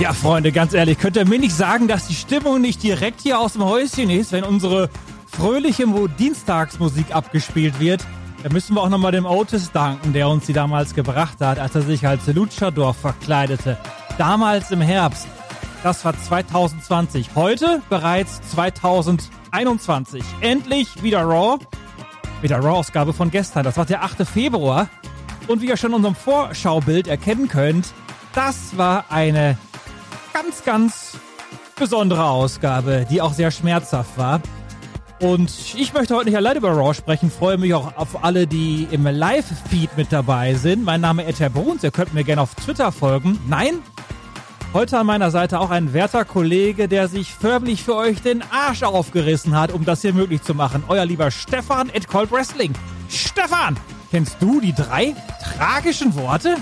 Ja, Freunde, ganz ehrlich, könnt ihr mir nicht sagen, dass die Stimmung nicht direkt hier aus dem Häuschen ist, wenn unsere fröhliche Dienstagsmusik abgespielt wird? Da müssen wir auch nochmal dem Otis danken, der uns die damals gebracht hat, als er sich als Luchador verkleidete. Damals im Herbst. Das war 2020. Heute bereits 2021. Endlich wieder Raw. Mit der Raw-Ausgabe von gestern. Das war der 8. Februar. Und wie ihr schon in unserem Vorschaubild erkennen könnt, das war eine ganz, ganz besondere Ausgabe, die auch sehr schmerzhaft war. Und ich möchte heute nicht allein über Raw sprechen, freue mich auch auf alle, die im Live-Feed mit dabei sind. Mein Name ist Ed Bruns, ihr könnt mir gerne auf Twitter folgen. Nein, heute an meiner Seite auch ein werter Kollege, der sich förmlich für euch den Arsch aufgerissen hat, um das hier möglich zu machen. Euer lieber Stefan at Cold Wrestling. Stefan, kennst du die drei tragischen Worte?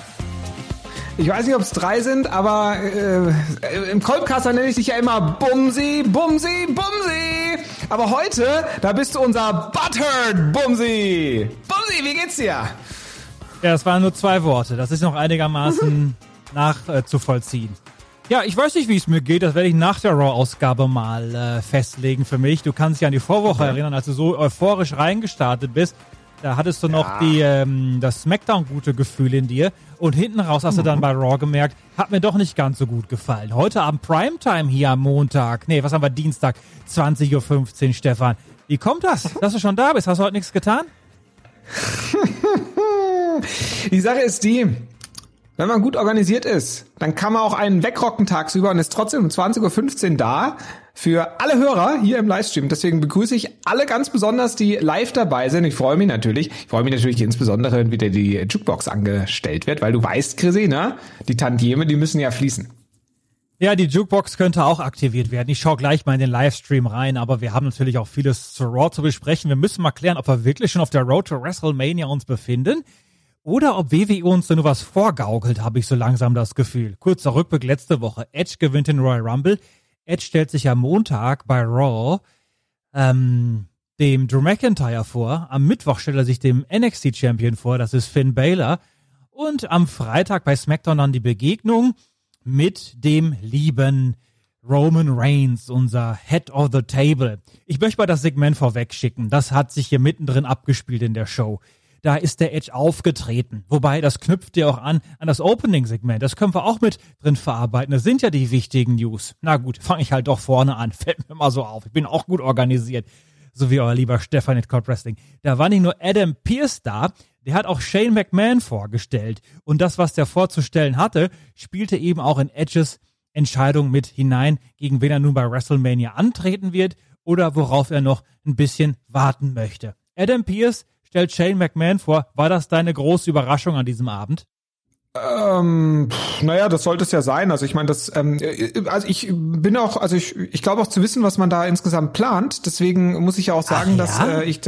Ich weiß nicht, ob es drei sind, aber äh, im Kolbkaster nenne ich dich ja immer Bumsi, Bumsi, Bumsi. Aber heute, da bist du unser Butthurt Bumsi. Bumsi, wie geht's dir? Ja, das waren nur zwei Worte. Das ist noch einigermaßen nachzuvollziehen. Ja, ich weiß nicht, wie es mir geht. Das werde ich nach der Raw-Ausgabe mal äh, festlegen für mich. Du kannst dich an die Vorwoche erinnern, als du so euphorisch reingestartet bist. Da hattest du noch die, ähm, das Smackdown-gute Gefühl in dir. Und hinten raus hast du dann bei Raw gemerkt, hat mir doch nicht ganz so gut gefallen. Heute Abend Primetime hier am Montag. Nee, was haben wir? Dienstag, 20.15 Uhr, Stefan. Wie kommt das, dass du schon da bist? Hast du heute nichts getan? Die Sache ist die, wenn man gut organisiert ist, dann kann man auch einen wegrocken tagsüber und ist trotzdem um 20.15 Uhr da für alle Hörer hier im Livestream. Deswegen begrüße ich alle ganz besonders, die live dabei sind. Ich freue mich natürlich. Ich freue mich natürlich insbesondere, wenn wieder die Jukebox angestellt wird, weil du weißt, Chrissy, ne? Die Tantieme, die müssen ja fließen. Ja, die Jukebox könnte auch aktiviert werden. Ich schaue gleich mal in den Livestream rein, aber wir haben natürlich auch vieles zu Raw zu besprechen. Wir müssen mal klären, ob wir wirklich schon auf der Road to WrestleMania uns befinden oder ob WWE uns da nur was vorgaukelt, habe ich so langsam das Gefühl. Kurzer Rückblick letzte Woche. Edge gewinnt den Royal Rumble. Edge stellt sich am Montag bei Raw ähm, dem Drew McIntyre vor. Am Mittwoch stellt er sich dem NXT Champion vor, das ist Finn Balor. Und am Freitag bei SmackDown dann die Begegnung mit dem lieben Roman Reigns, unser Head of the Table. Ich möchte mal das Segment vorweg schicken. Das hat sich hier mittendrin abgespielt in der Show. Da ist der Edge aufgetreten. Wobei, das knüpft ja auch an an das Opening-Segment. Das können wir auch mit drin verarbeiten. Das sind ja die wichtigen News. Na gut, fange ich halt doch vorne an. Fällt mir mal so auf. Ich bin auch gut organisiert. So wie euer lieber Stefan at Cold Wrestling. Da war nicht nur Adam Pierce da, der hat auch Shane McMahon vorgestellt. Und das, was der vorzustellen hatte, spielte eben auch in Edges Entscheidung mit hinein, gegen wen er nun bei WrestleMania antreten wird oder worauf er noch ein bisschen warten möchte. Adam Pierce stellt Shane McMahon vor. War das deine große Überraschung an diesem Abend? Ähm, naja, das sollte es ja sein. Also ich meine, das, ähm, also ich bin auch, also ich, ich glaube auch zu wissen, was man da insgesamt plant. Deswegen muss ich ja auch sagen, Ach, dass ja? äh, ich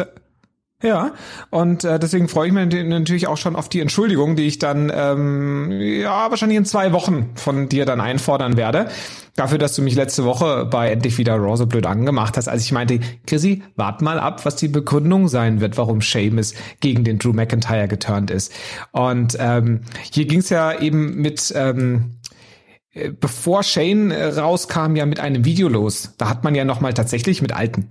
ja, und äh, deswegen freue ich mich natürlich auch schon auf die Entschuldigung, die ich dann ähm, ja wahrscheinlich in zwei Wochen von dir dann einfordern werde. Dafür, dass du mich letzte Woche bei Endlich wieder Raw blöd angemacht hast, als ich meinte, Chrissy, wart mal ab, was die Begründung sein wird, warum Seamus gegen den Drew McIntyre geturnt ist. Und ähm, hier ging es ja eben mit ähm, äh, bevor Shane äh, rauskam, ja mit einem Video los. Da hat man ja noch mal tatsächlich mit alten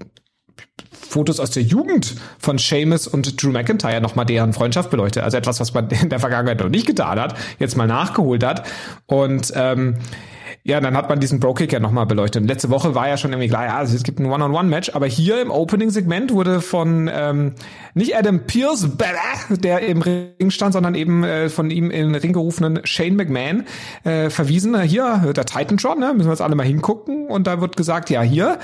Fotos aus der Jugend von Seamus und Drew McIntyre nochmal deren Freundschaft beleuchtet. Also etwas, was man in der Vergangenheit noch nicht getan hat, jetzt mal nachgeholt hat. Und ähm, ja, dann hat man diesen Bro-Kick ja nochmal beleuchtet. Letzte Woche war ja schon irgendwie klar, ja, also es gibt ein One-on-One-Match, aber hier im Opening-Segment wurde von ähm, nicht Adam Pierce, der im Ring stand, sondern eben äh, von ihm in den Ring gerufenen Shane McMahon äh, verwiesen. Hier, der Titantron, ne, müssen wir jetzt alle mal hingucken. Und da wird gesagt, ja, hier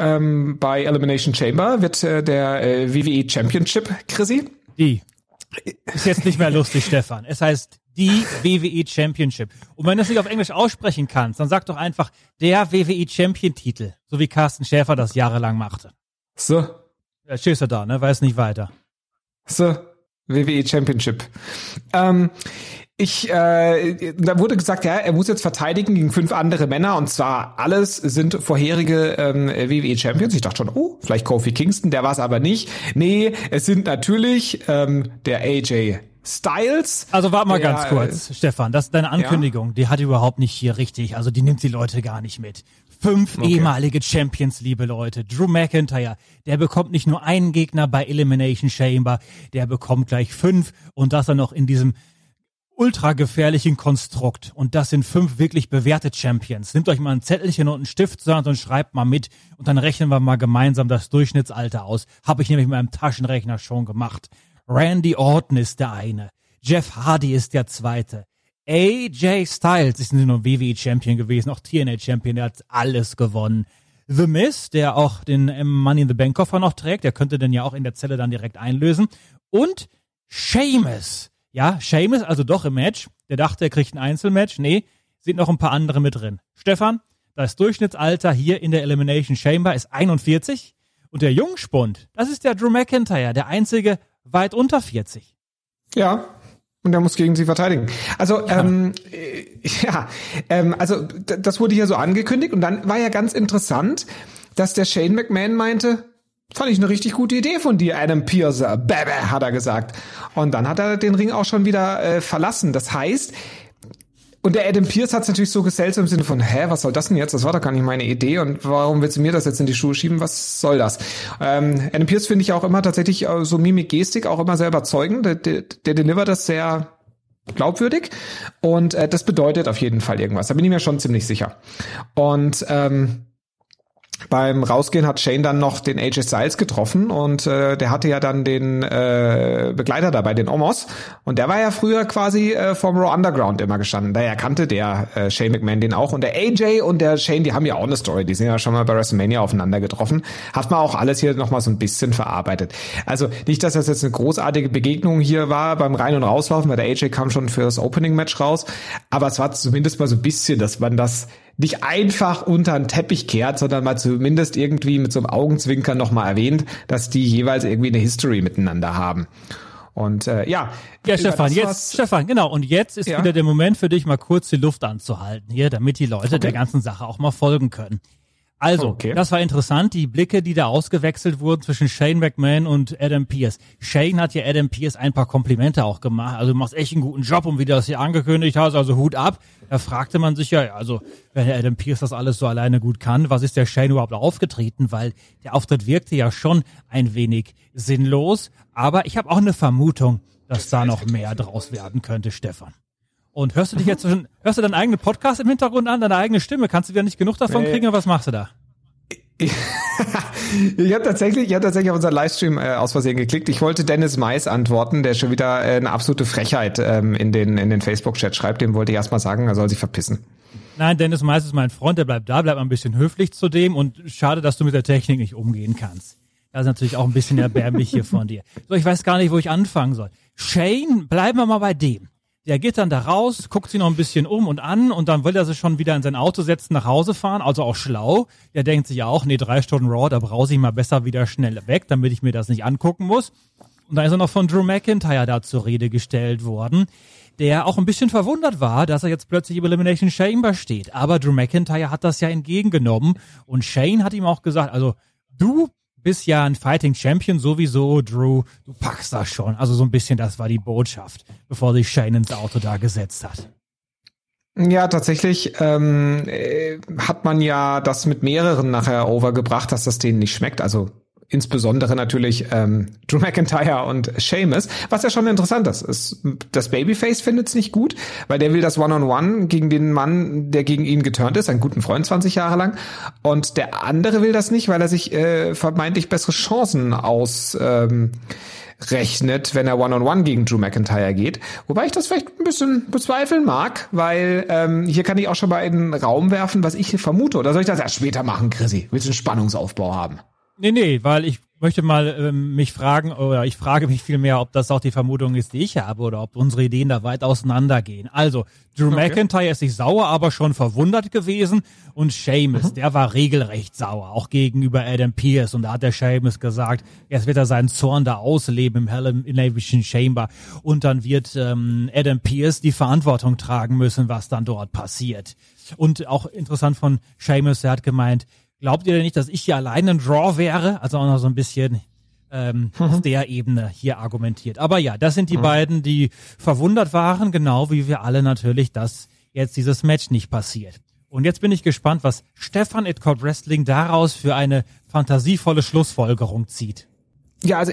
ähm, bei Elimination Chamber wird äh, der äh, WWE Championship, Chrissy. Die. Ist jetzt nicht mehr lustig, Stefan. Es heißt die WWE Championship. Und wenn du es nicht auf Englisch aussprechen kannst, dann sag doch einfach der WWE Champion Titel, so wie Carsten Schäfer das jahrelang machte. So. Ja, stehst du da, ne? Weiß nicht weiter. So. WWE Championship. Ähm, ich, äh, da wurde gesagt, ja, er muss jetzt verteidigen gegen fünf andere Männer und zwar alles sind vorherige ähm, WWE Champions. Ich dachte schon, oh, vielleicht Kofi Kingston, der war es aber nicht. Nee, es sind natürlich ähm, der AJ Styles. Also warte mal der, ganz kurz, äh, Stefan, das ist deine Ankündigung, ja? die hat überhaupt nicht hier richtig, also die nimmt die Leute gar nicht mit. Fünf okay. ehemalige Champions, liebe Leute. Drew McIntyre, der bekommt nicht nur einen Gegner bei Elimination Chamber, der bekommt gleich fünf und das dann noch in diesem ultra gefährlichen Konstrukt. Und das sind fünf wirklich bewährte Champions. Nehmt euch mal ein Zettelchen und einen Stift und schreibt mal mit und dann rechnen wir mal gemeinsam das Durchschnittsalter aus. Habe ich nämlich mit meinem Taschenrechner schon gemacht. Randy Orton ist der eine. Jeff Hardy ist der zweite. AJ Styles ist nicht nur WWE Champion gewesen, auch TNA Champion, der hat alles gewonnen. The Miz, der auch den ähm, Money in the Bank Koffer noch trägt, der könnte den ja auch in der Zelle dann direkt einlösen. Und Sheamus. Ja, Sheamus, also doch im Match. Der dachte, er kriegt ein Einzelmatch. Nee, sind noch ein paar andere mit drin. Stefan, das Durchschnittsalter hier in der Elimination Chamber ist 41. Und der Jungspund, das ist der Drew McIntyre, der einzige weit unter 40. Ja, und er muss gegen sie verteidigen. Also ja, ähm, äh, ja ähm, also das wurde hier so angekündigt und dann war ja ganz interessant, dass der Shane McMahon meinte, fand ich eine richtig gute Idee von dir, Adam Pierce, Bäh, hat er gesagt. Und dann hat er den Ring auch schon wieder äh, verlassen. Das heißt, und der Adam Pierce hat es natürlich so gesellt im Sinne von, hä, was soll das denn jetzt? Das war doch gar nicht meine Idee und warum willst du mir das jetzt in die Schuhe schieben? Was soll das? Ähm, Adam Pierce finde ich auch immer tatsächlich äh, so Mimik, Gestik auch immer sehr überzeugend. Der, der, der delivert das sehr glaubwürdig und äh, das bedeutet auf jeden Fall irgendwas. Da bin ich mir schon ziemlich sicher. Und ähm, beim Rausgehen hat Shane dann noch den AJ Styles getroffen und äh, der hatte ja dann den äh, Begleiter dabei, den Omos. Und der war ja früher quasi äh, vom Raw Underground immer gestanden. Daher kannte der äh, Shane McMahon den auch. Und der AJ und der Shane, die haben ja auch eine Story. Die sind ja schon mal bei WrestleMania aufeinander getroffen. Hat man auch alles hier nochmal so ein bisschen verarbeitet. Also nicht, dass das jetzt eine großartige Begegnung hier war beim Rein- und Rauslaufen, weil der AJ kam schon für das Opening-Match raus. Aber es war zumindest mal so ein bisschen, dass man das nicht einfach unter den Teppich kehrt, sondern mal zumindest irgendwie mit so einem Augenzwinkern nochmal erwähnt, dass die jeweils irgendwie eine History miteinander haben. Und äh, ja. Ja, Stefan, jetzt, Stefan, genau. Und jetzt ist ja. wieder der Moment für dich, mal kurz die Luft anzuhalten hier, damit die Leute okay. der ganzen Sache auch mal folgen können. Also, okay. das war interessant, die Blicke, die da ausgewechselt wurden zwischen Shane McMahon und Adam Pierce. Shane hat ja Adam Pierce ein paar Komplimente auch gemacht. Also du machst echt einen guten Job und wie du das hier angekündigt hast, also Hut ab. Da fragte man sich ja, also wenn der Adam Pierce das alles so alleine gut kann, was ist der Shane überhaupt aufgetreten? Weil der Auftritt wirkte ja schon ein wenig sinnlos. Aber ich habe auch eine Vermutung, dass da noch mehr draus werden könnte, Stefan. Und hörst du dich jetzt schon, hörst du deinen eigenen Podcast im Hintergrund an, deine eigene Stimme? Kannst du wieder nicht genug davon kriegen oder was machst du da? ich habe tatsächlich, ich habe tatsächlich auf unseren Livestream äh, aus Versehen geklickt. Ich wollte Dennis Mais antworten, der schon wieder äh, eine absolute Frechheit ähm, in den in den Facebook-Chat schreibt. Dem wollte ich erstmal sagen, er soll sich verpissen. Nein, Dennis Mais ist mein Freund, der bleibt da, bleibt ein bisschen höflich zu dem und schade, dass du mit der Technik nicht umgehen kannst. Das ist natürlich auch ein bisschen erbärmlich hier von dir. So, ich weiß gar nicht, wo ich anfangen soll. Shane, bleiben wir mal bei dem. Der geht dann da raus, guckt sich noch ein bisschen um und an und dann will er sich schon wieder in sein Auto setzen, nach Hause fahren, also auch schlau. Der denkt sich ja auch, nee, drei Stunden Raw, da brause ich mal besser wieder schnell weg, damit ich mir das nicht angucken muss. Und da ist er noch von Drew McIntyre da zur Rede gestellt worden, der auch ein bisschen verwundert war, dass er jetzt plötzlich im Elimination Chamber steht. Aber Drew McIntyre hat das ja entgegengenommen und Shane hat ihm auch gesagt, also du bist ja ein Fighting Champion sowieso, Drew. Du packst das schon. Also so ein bisschen, das war die Botschaft, bevor sich Shane ins Auto da gesetzt hat. Ja, tatsächlich ähm, äh, hat man ja das mit mehreren nachher overgebracht, dass das denen nicht schmeckt. Also insbesondere natürlich ähm, Drew McIntyre und Sheamus, was ja schon interessant ist. ist das Babyface findet es nicht gut, weil der will das One-on-One gegen den Mann, der gegen ihn geturnt ist, einen guten Freund 20 Jahre lang. Und der andere will das nicht, weil er sich äh, vermeintlich bessere Chancen aus ähm, rechnet, wenn er One-on-One gegen Drew McIntyre geht. Wobei ich das vielleicht ein bisschen bezweifeln mag, weil ähm, hier kann ich auch schon mal in den Raum werfen, was ich vermute. Oder soll ich das erst später machen, Chrissy? Willst du einen Spannungsaufbau haben? Nee, nee, weil ich möchte mal ähm, mich fragen, oder ich frage mich vielmehr, ob das auch die Vermutung ist, die ich habe, oder ob unsere Ideen da weit auseinandergehen. Also, Drew okay. McIntyre ist nicht sauer, aber schon verwundert gewesen. Und Seamus, mhm. der war regelrecht sauer, auch gegenüber Adam Pierce. Und da hat der Seamus gesagt, jetzt wird er seinen Zorn da ausleben im Hell Elimination Chamber. Und dann wird ähm, Adam Pierce die Verantwortung tragen müssen, was dann dort passiert. Und auch interessant von Seamus, er hat gemeint, Glaubt ihr denn nicht, dass ich hier alleine ein Draw wäre? Also auch noch so ein bisschen ähm, mhm. auf der Ebene hier argumentiert. Aber ja, das sind die mhm. beiden, die verwundert waren, genau wie wir alle natürlich, dass jetzt dieses Match nicht passiert. Und jetzt bin ich gespannt, was Stefan Itcott Wrestling daraus für eine fantasievolle Schlussfolgerung zieht. Ja, also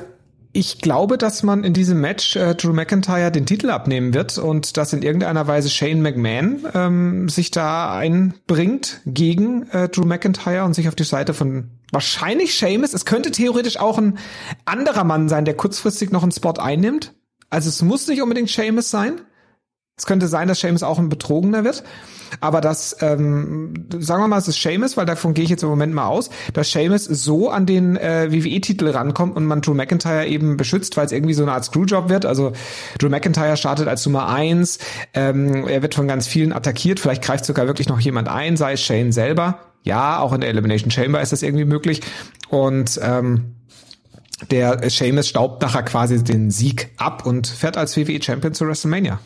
ich glaube, dass man in diesem Match äh, Drew McIntyre den Titel abnehmen wird und dass in irgendeiner Weise Shane McMahon ähm, sich da einbringt gegen äh, Drew McIntyre und sich auf die Seite von wahrscheinlich Sheamus. Es könnte theoretisch auch ein anderer Mann sein, der kurzfristig noch einen Spot einnimmt. Also es muss nicht unbedingt Sheamus sein. Es könnte sein, dass Seamus auch ein Betrogener wird. Aber das, ähm, sagen wir mal, es ist Seamus, weil davon gehe ich jetzt im Moment mal aus, dass Seamus so an den äh, WWE-Titel rankommt und man Drew McIntyre eben beschützt, weil es irgendwie so eine Art Screwjob wird. Also Drew McIntyre startet als Nummer eins, ähm, er wird von ganz vielen attackiert, vielleicht greift sogar wirklich noch jemand ein, sei es Shane selber. Ja, auch in der Elimination Chamber ist das irgendwie möglich. Und ähm, der Seamus staubt nachher quasi den Sieg ab und fährt als WWE Champion zu WrestleMania.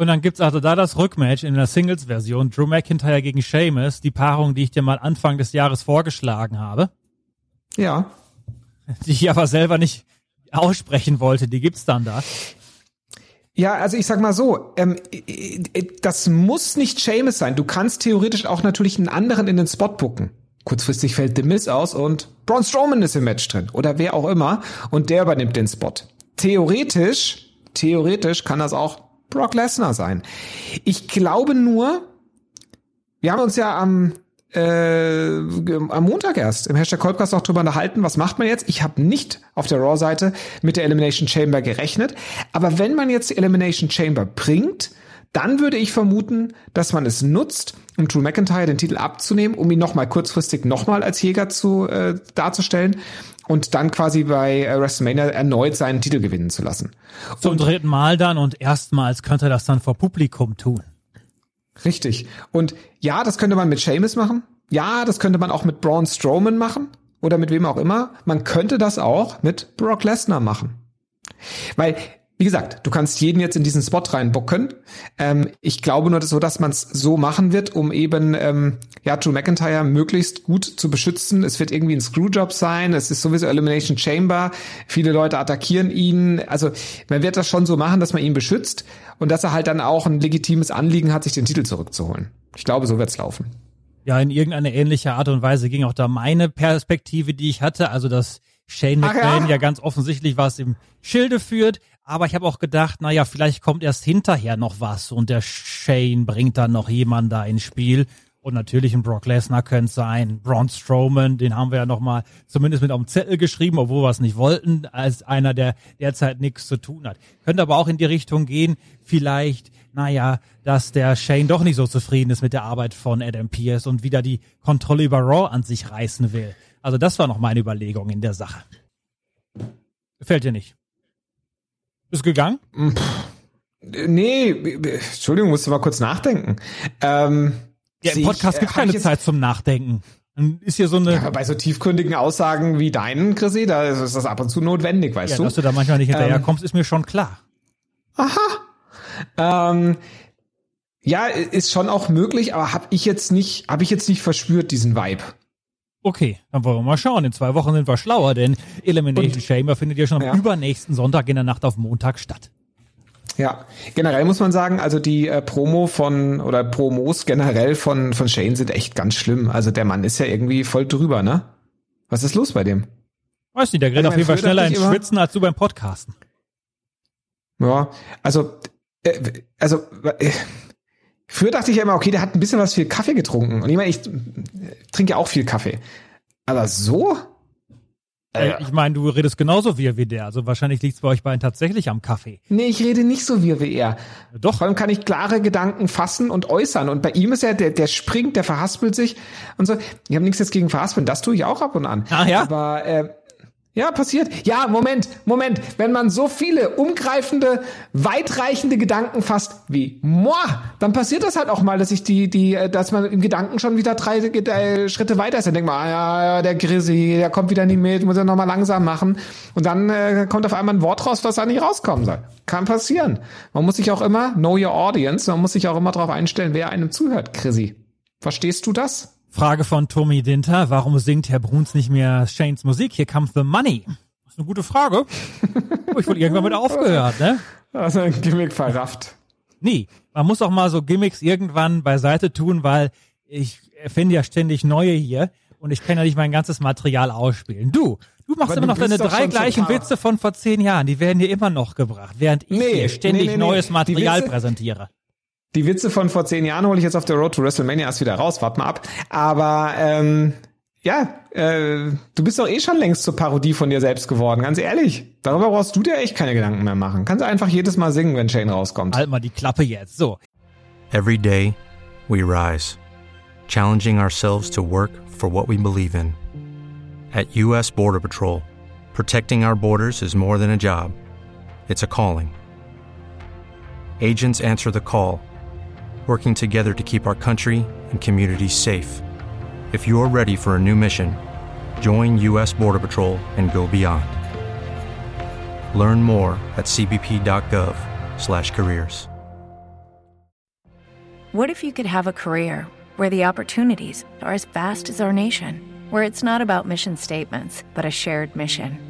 Und dann gibt's also da das Rückmatch in der Singles-Version, Drew McIntyre gegen Sheamus, die Paarung, die ich dir mal Anfang des Jahres vorgeschlagen habe. Ja. Die ich aber selber nicht aussprechen wollte, die gibt's dann da. Ja, also ich sag mal so, ähm, das muss nicht Sheamus sein. Du kannst theoretisch auch natürlich einen anderen in den Spot bucken. Kurzfristig fällt The Miz aus und Braun Strowman ist im Match drin oder wer auch immer und der übernimmt den Spot. Theoretisch, theoretisch kann das auch Brock Lesnar sein. Ich glaube nur, wir haben uns ja am äh, am Montag erst im Hashtag Kolbcast auch drüber unterhalten, was macht man jetzt? Ich habe nicht auf der Raw-Seite mit der Elimination Chamber gerechnet, aber wenn man jetzt die Elimination Chamber bringt, dann würde ich vermuten, dass man es nutzt, um Drew McIntyre den Titel abzunehmen, um ihn nochmal kurzfristig nochmal als Jäger zu äh, darzustellen und dann quasi bei äh, WrestleMania erneut seinen Titel gewinnen zu lassen. Zum und, dritten Mal dann und erstmals könnte er das dann vor Publikum tun. Richtig. Und ja, das könnte man mit Seamus machen. Ja, das könnte man auch mit Braun Strowman machen oder mit wem auch immer. Man könnte das auch mit Brock Lesnar machen. Weil wie gesagt, du kannst jeden jetzt in diesen Spot reinbucken. Ähm, ich glaube nur so, dass man es so machen wird, um eben ähm, ja Drew McIntyre möglichst gut zu beschützen. Es wird irgendwie ein Screwjob sein. Es ist sowieso Elimination Chamber. Viele Leute attackieren ihn. Also man wird das schon so machen, dass man ihn beschützt und dass er halt dann auch ein legitimes Anliegen hat, sich den Titel zurückzuholen. Ich glaube, so wird's laufen. Ja, in irgendeine ähnliche Art und Weise ging auch da meine Perspektive, die ich hatte. Also dass Shane McMahon ja. ja ganz offensichtlich was im Schilde führt. Aber ich habe auch gedacht, naja, vielleicht kommt erst hinterher noch was und der Shane bringt dann noch jemanden da ins Spiel. Und natürlich ein Brock Lesnar könnte sein, Braun Strowman, den haben wir ja noch mal zumindest mit auf dem Zettel geschrieben, obwohl wir es nicht wollten, als einer, der derzeit nichts zu tun hat. Könnte aber auch in die Richtung gehen, vielleicht, naja, dass der Shane doch nicht so zufrieden ist mit der Arbeit von Adam Pierce und wieder die Kontrolle über Raw an sich reißen will. Also das war noch meine Überlegung in der Sache. Gefällt dir nicht? Bist gegangen? Nee, Entschuldigung, musst du mal kurz nachdenken. Ähm, ja, im Podcast ich, gibt keine Zeit zum Nachdenken. Ist hier so eine. Ja, bei so tiefgründigen Aussagen wie deinen, Chrissy, da ist das ab und zu notwendig, weißt ja, du? Dass du da manchmal nicht hinterherkommst, ähm, ist mir schon klar. Aha. Ähm, ja, ist schon auch möglich, aber habe ich jetzt nicht, habe ich jetzt nicht verspürt diesen Vibe. Okay, dann wollen wir mal schauen. In zwei Wochen sind wir schlauer, denn Elimination und, Chamber findet ja schon am ja. übernächsten Sonntag in der Nacht auf Montag statt. Ja, generell muss man sagen, also die äh, Promo von oder Promos generell von von Shane sind echt ganz schlimm. Also der Mann ist ja irgendwie voll drüber, ne? Was ist los bei dem? Weiß nicht, der gerät auf jeden Fall schneller ins Schwitzen als du beim Podcasten. Ja, also äh, also äh, früher dachte ich ja immer, okay, der hat ein bisschen was viel Kaffee getrunken und ich meine, ich äh, trinke ja auch viel Kaffee. Aber so? Äh, Ich meine, du redest genauso wie, wie der. Also wahrscheinlich liegt es bei euch beiden tatsächlich am Kaffee. Nee, ich rede nicht so wie, wie er. Doch. Vor allem kann ich klare Gedanken fassen und äußern. Und bei ihm ist ja, der, der springt, der verhaspelt sich und so. Ich habe nichts jetzt gegen Verhaspeln, das tue ich auch ab und an. Ach ja? Aber äh, ja, passiert. Ja, Moment, Moment. Wenn man so viele umgreifende, weitreichende Gedanken fasst wie moi, dann passiert das halt auch mal, dass ich die, die, äh, dass man im Gedanken schon wieder drei äh, Schritte weiter ist. Dann denkt man, ah, ja, ja, der Grissi, der kommt wieder nicht mit, muss er nochmal langsam machen. Und dann äh, kommt auf einmal ein Wort raus, was da nicht rauskommen soll. Kann passieren. Man muss sich auch immer, know your audience, man muss sich auch immer darauf einstellen, wer einem zuhört, Chrissy. Verstehst du das? Frage von Tommy Dinter. Warum singt Herr Bruns nicht mehr Shanes Musik? Here comes the money. Das ist eine gute Frage. Oh, ich wurde irgendwann mit aufgehört, ne? Also ein Gimmick verrafft. Nie. Man muss auch mal so Gimmicks irgendwann beiseite tun, weil ich finde ja ständig neue hier und ich kann ja nicht mein ganzes Material ausspielen. Du, du machst Aber immer noch deine drei gleichen Witze von vor zehn Jahren. Die werden hier immer noch gebracht, während ich Nee, hier ständig nee, nee, nee. neues Material präsentiere. Die Witze von vor zehn Jahren hole ich jetzt auf der Road to WrestleMania erst wieder raus, warte mal ab. Aber ähm, ja, äh, du bist doch eh schon längst zur Parodie von dir selbst geworden, ganz ehrlich. Darüber brauchst du dir echt keine Gedanken mehr machen. Kannst du einfach jedes Mal singen, wenn Shane rauskommt. Halt mal die Klappe jetzt. So, Every day, we rise, challenging ourselves to work for what we believe in. At U.S. Border Patrol, protecting our borders is more than a job, it's a calling. Agents answer the call, working together to keep our country and communities safe. If you're ready for a new mission, join U.S. Border Patrol and go beyond. Learn more at cbp.gov/careers. What if you could have a career where the opportunities are as vast as our nation, where it's not about mission statements, but a shared mission?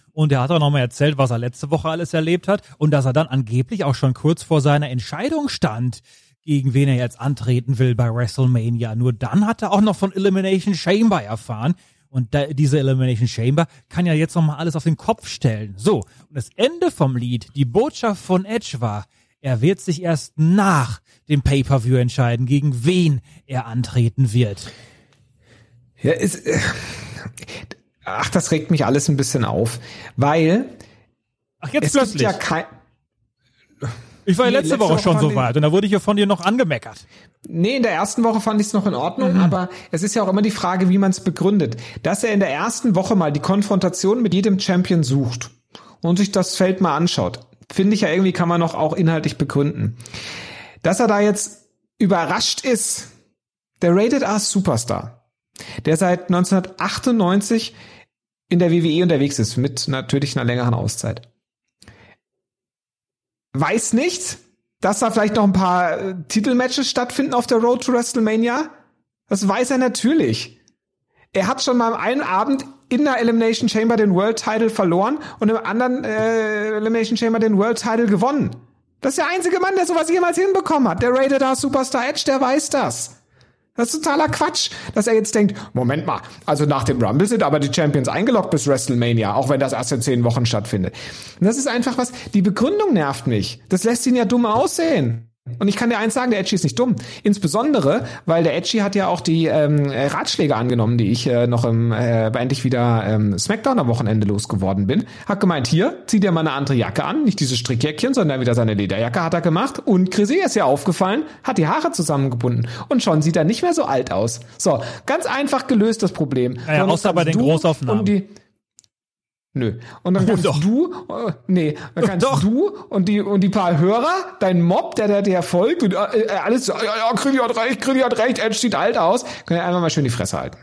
und er hat auch nochmal erzählt, was er letzte Woche alles erlebt hat und dass er dann angeblich auch schon kurz vor seiner Entscheidung stand, gegen wen er jetzt antreten will bei WrestleMania. Nur dann hat er auch noch von Elimination Chamber erfahren. Und da, diese Elimination Chamber kann ja jetzt nochmal alles auf den Kopf stellen. So, und das Ende vom Lied, die Botschaft von Edge war, er wird sich erst nach dem Pay-Per-View entscheiden, gegen wen er antreten wird. Ja, ist, äh, ach, das regt mich alles ein bisschen auf, weil Ach, jetzt es gibt plötzlich. ja kein, Ich war ja Nee, letzte, letzte Woche Woche schon so weit und da wurde ich ja von dir noch angemeckert. Nee, in der ersten Woche fand ich es noch in Ordnung, aber es ist ja auch immer die Frage, wie man es begründet. Dass er in der ersten Woche mal die Konfrontation mit jedem Champion sucht und sich das Feld mal anschaut, finde ich ja irgendwie kann man noch auch inhaltlich begründen. Dass er da jetzt überrascht ist, der Rated R Superstar, der seit 1998 in der WWE unterwegs ist, mit natürlich einer längeren Auszeit. Weiß nicht, dass da vielleicht noch ein paar äh, Titelmatches stattfinden auf der Road to WrestleMania? Das weiß er natürlich. Er hat schon mal am einen Abend in der Elimination Chamber den World Title verloren und im anderen äh, Elimination Chamber den World Title gewonnen. Das ist der einzige Mann, der sowas jemals hinbekommen hat. Der Rated R Superstar Edge, der weiß das. Das ist totaler Quatsch, dass er jetzt denkt, Moment mal, also nach dem Rumble sind aber die Champions eingeloggt bis WrestleMania, auch wenn das erst in zehn Wochen stattfindet. Und das ist einfach was, die Begründung nervt mich. Das lässt ihn ja dumm aussehen. Und ich kann dir eins sagen, der Edgy ist nicht dumm. Insbesondere, weil der Edgy hat ja auch die ähm, Ratschläge angenommen, die ich äh, noch im, äh, endlich wieder ähm, Smackdown am Wochenende losgeworden bin. Hat gemeint, hier, zieh dir mal eine andere Jacke an, nicht dieses Strickjäckchen, sondern wieder seine Lederjacke hat er gemacht. Und Chrissy ist ja aufgefallen, hat die Haare zusammengebunden. Und schon sieht er nicht mehr so alt aus. So, ganz einfach gelöst das Problem. Naja, Sondern außer bei den Großaufnahmen. Und die, Nö. Und dann Oh, kannst doch. du, äh, nee, dann kannst Doch. du und die und die paar Hörer, dein Mob, der der, der folgt und äh, äh, alles, so, ja, ja, Grilli hat recht, Grilli hat recht, Edge sieht alt aus, können ja einfach mal schön die Fresse halten.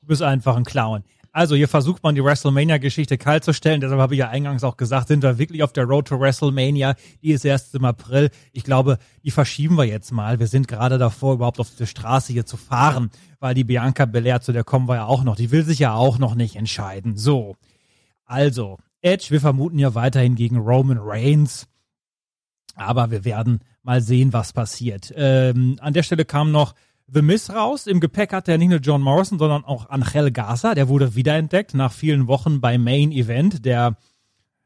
Du bist einfach ein Clown. Also hier versucht man die WrestleMania-Geschichte kalt zu stellen. Deshalb habe ich ja eingangs auch gesagt, sind wir wirklich auf der Road to WrestleMania. Die ist erst im April. Ich glaube, die verschieben wir jetzt mal. Wir sind gerade davor, überhaupt auf die Straße hier zu fahren, weil die Bianca Belair, zu der kommen wir ja auch noch. Die will sich ja auch noch nicht entscheiden. So. Also, Edge, wir vermuten ja weiterhin gegen Roman Reigns. Aber wir werden mal sehen, was passiert. Ähm, an der Stelle kam noch The Miz raus. Im Gepäck hatte er nicht nur John Morrison, sondern auch Angel Gaza. Der wurde wiederentdeckt nach vielen Wochen beim Main Event der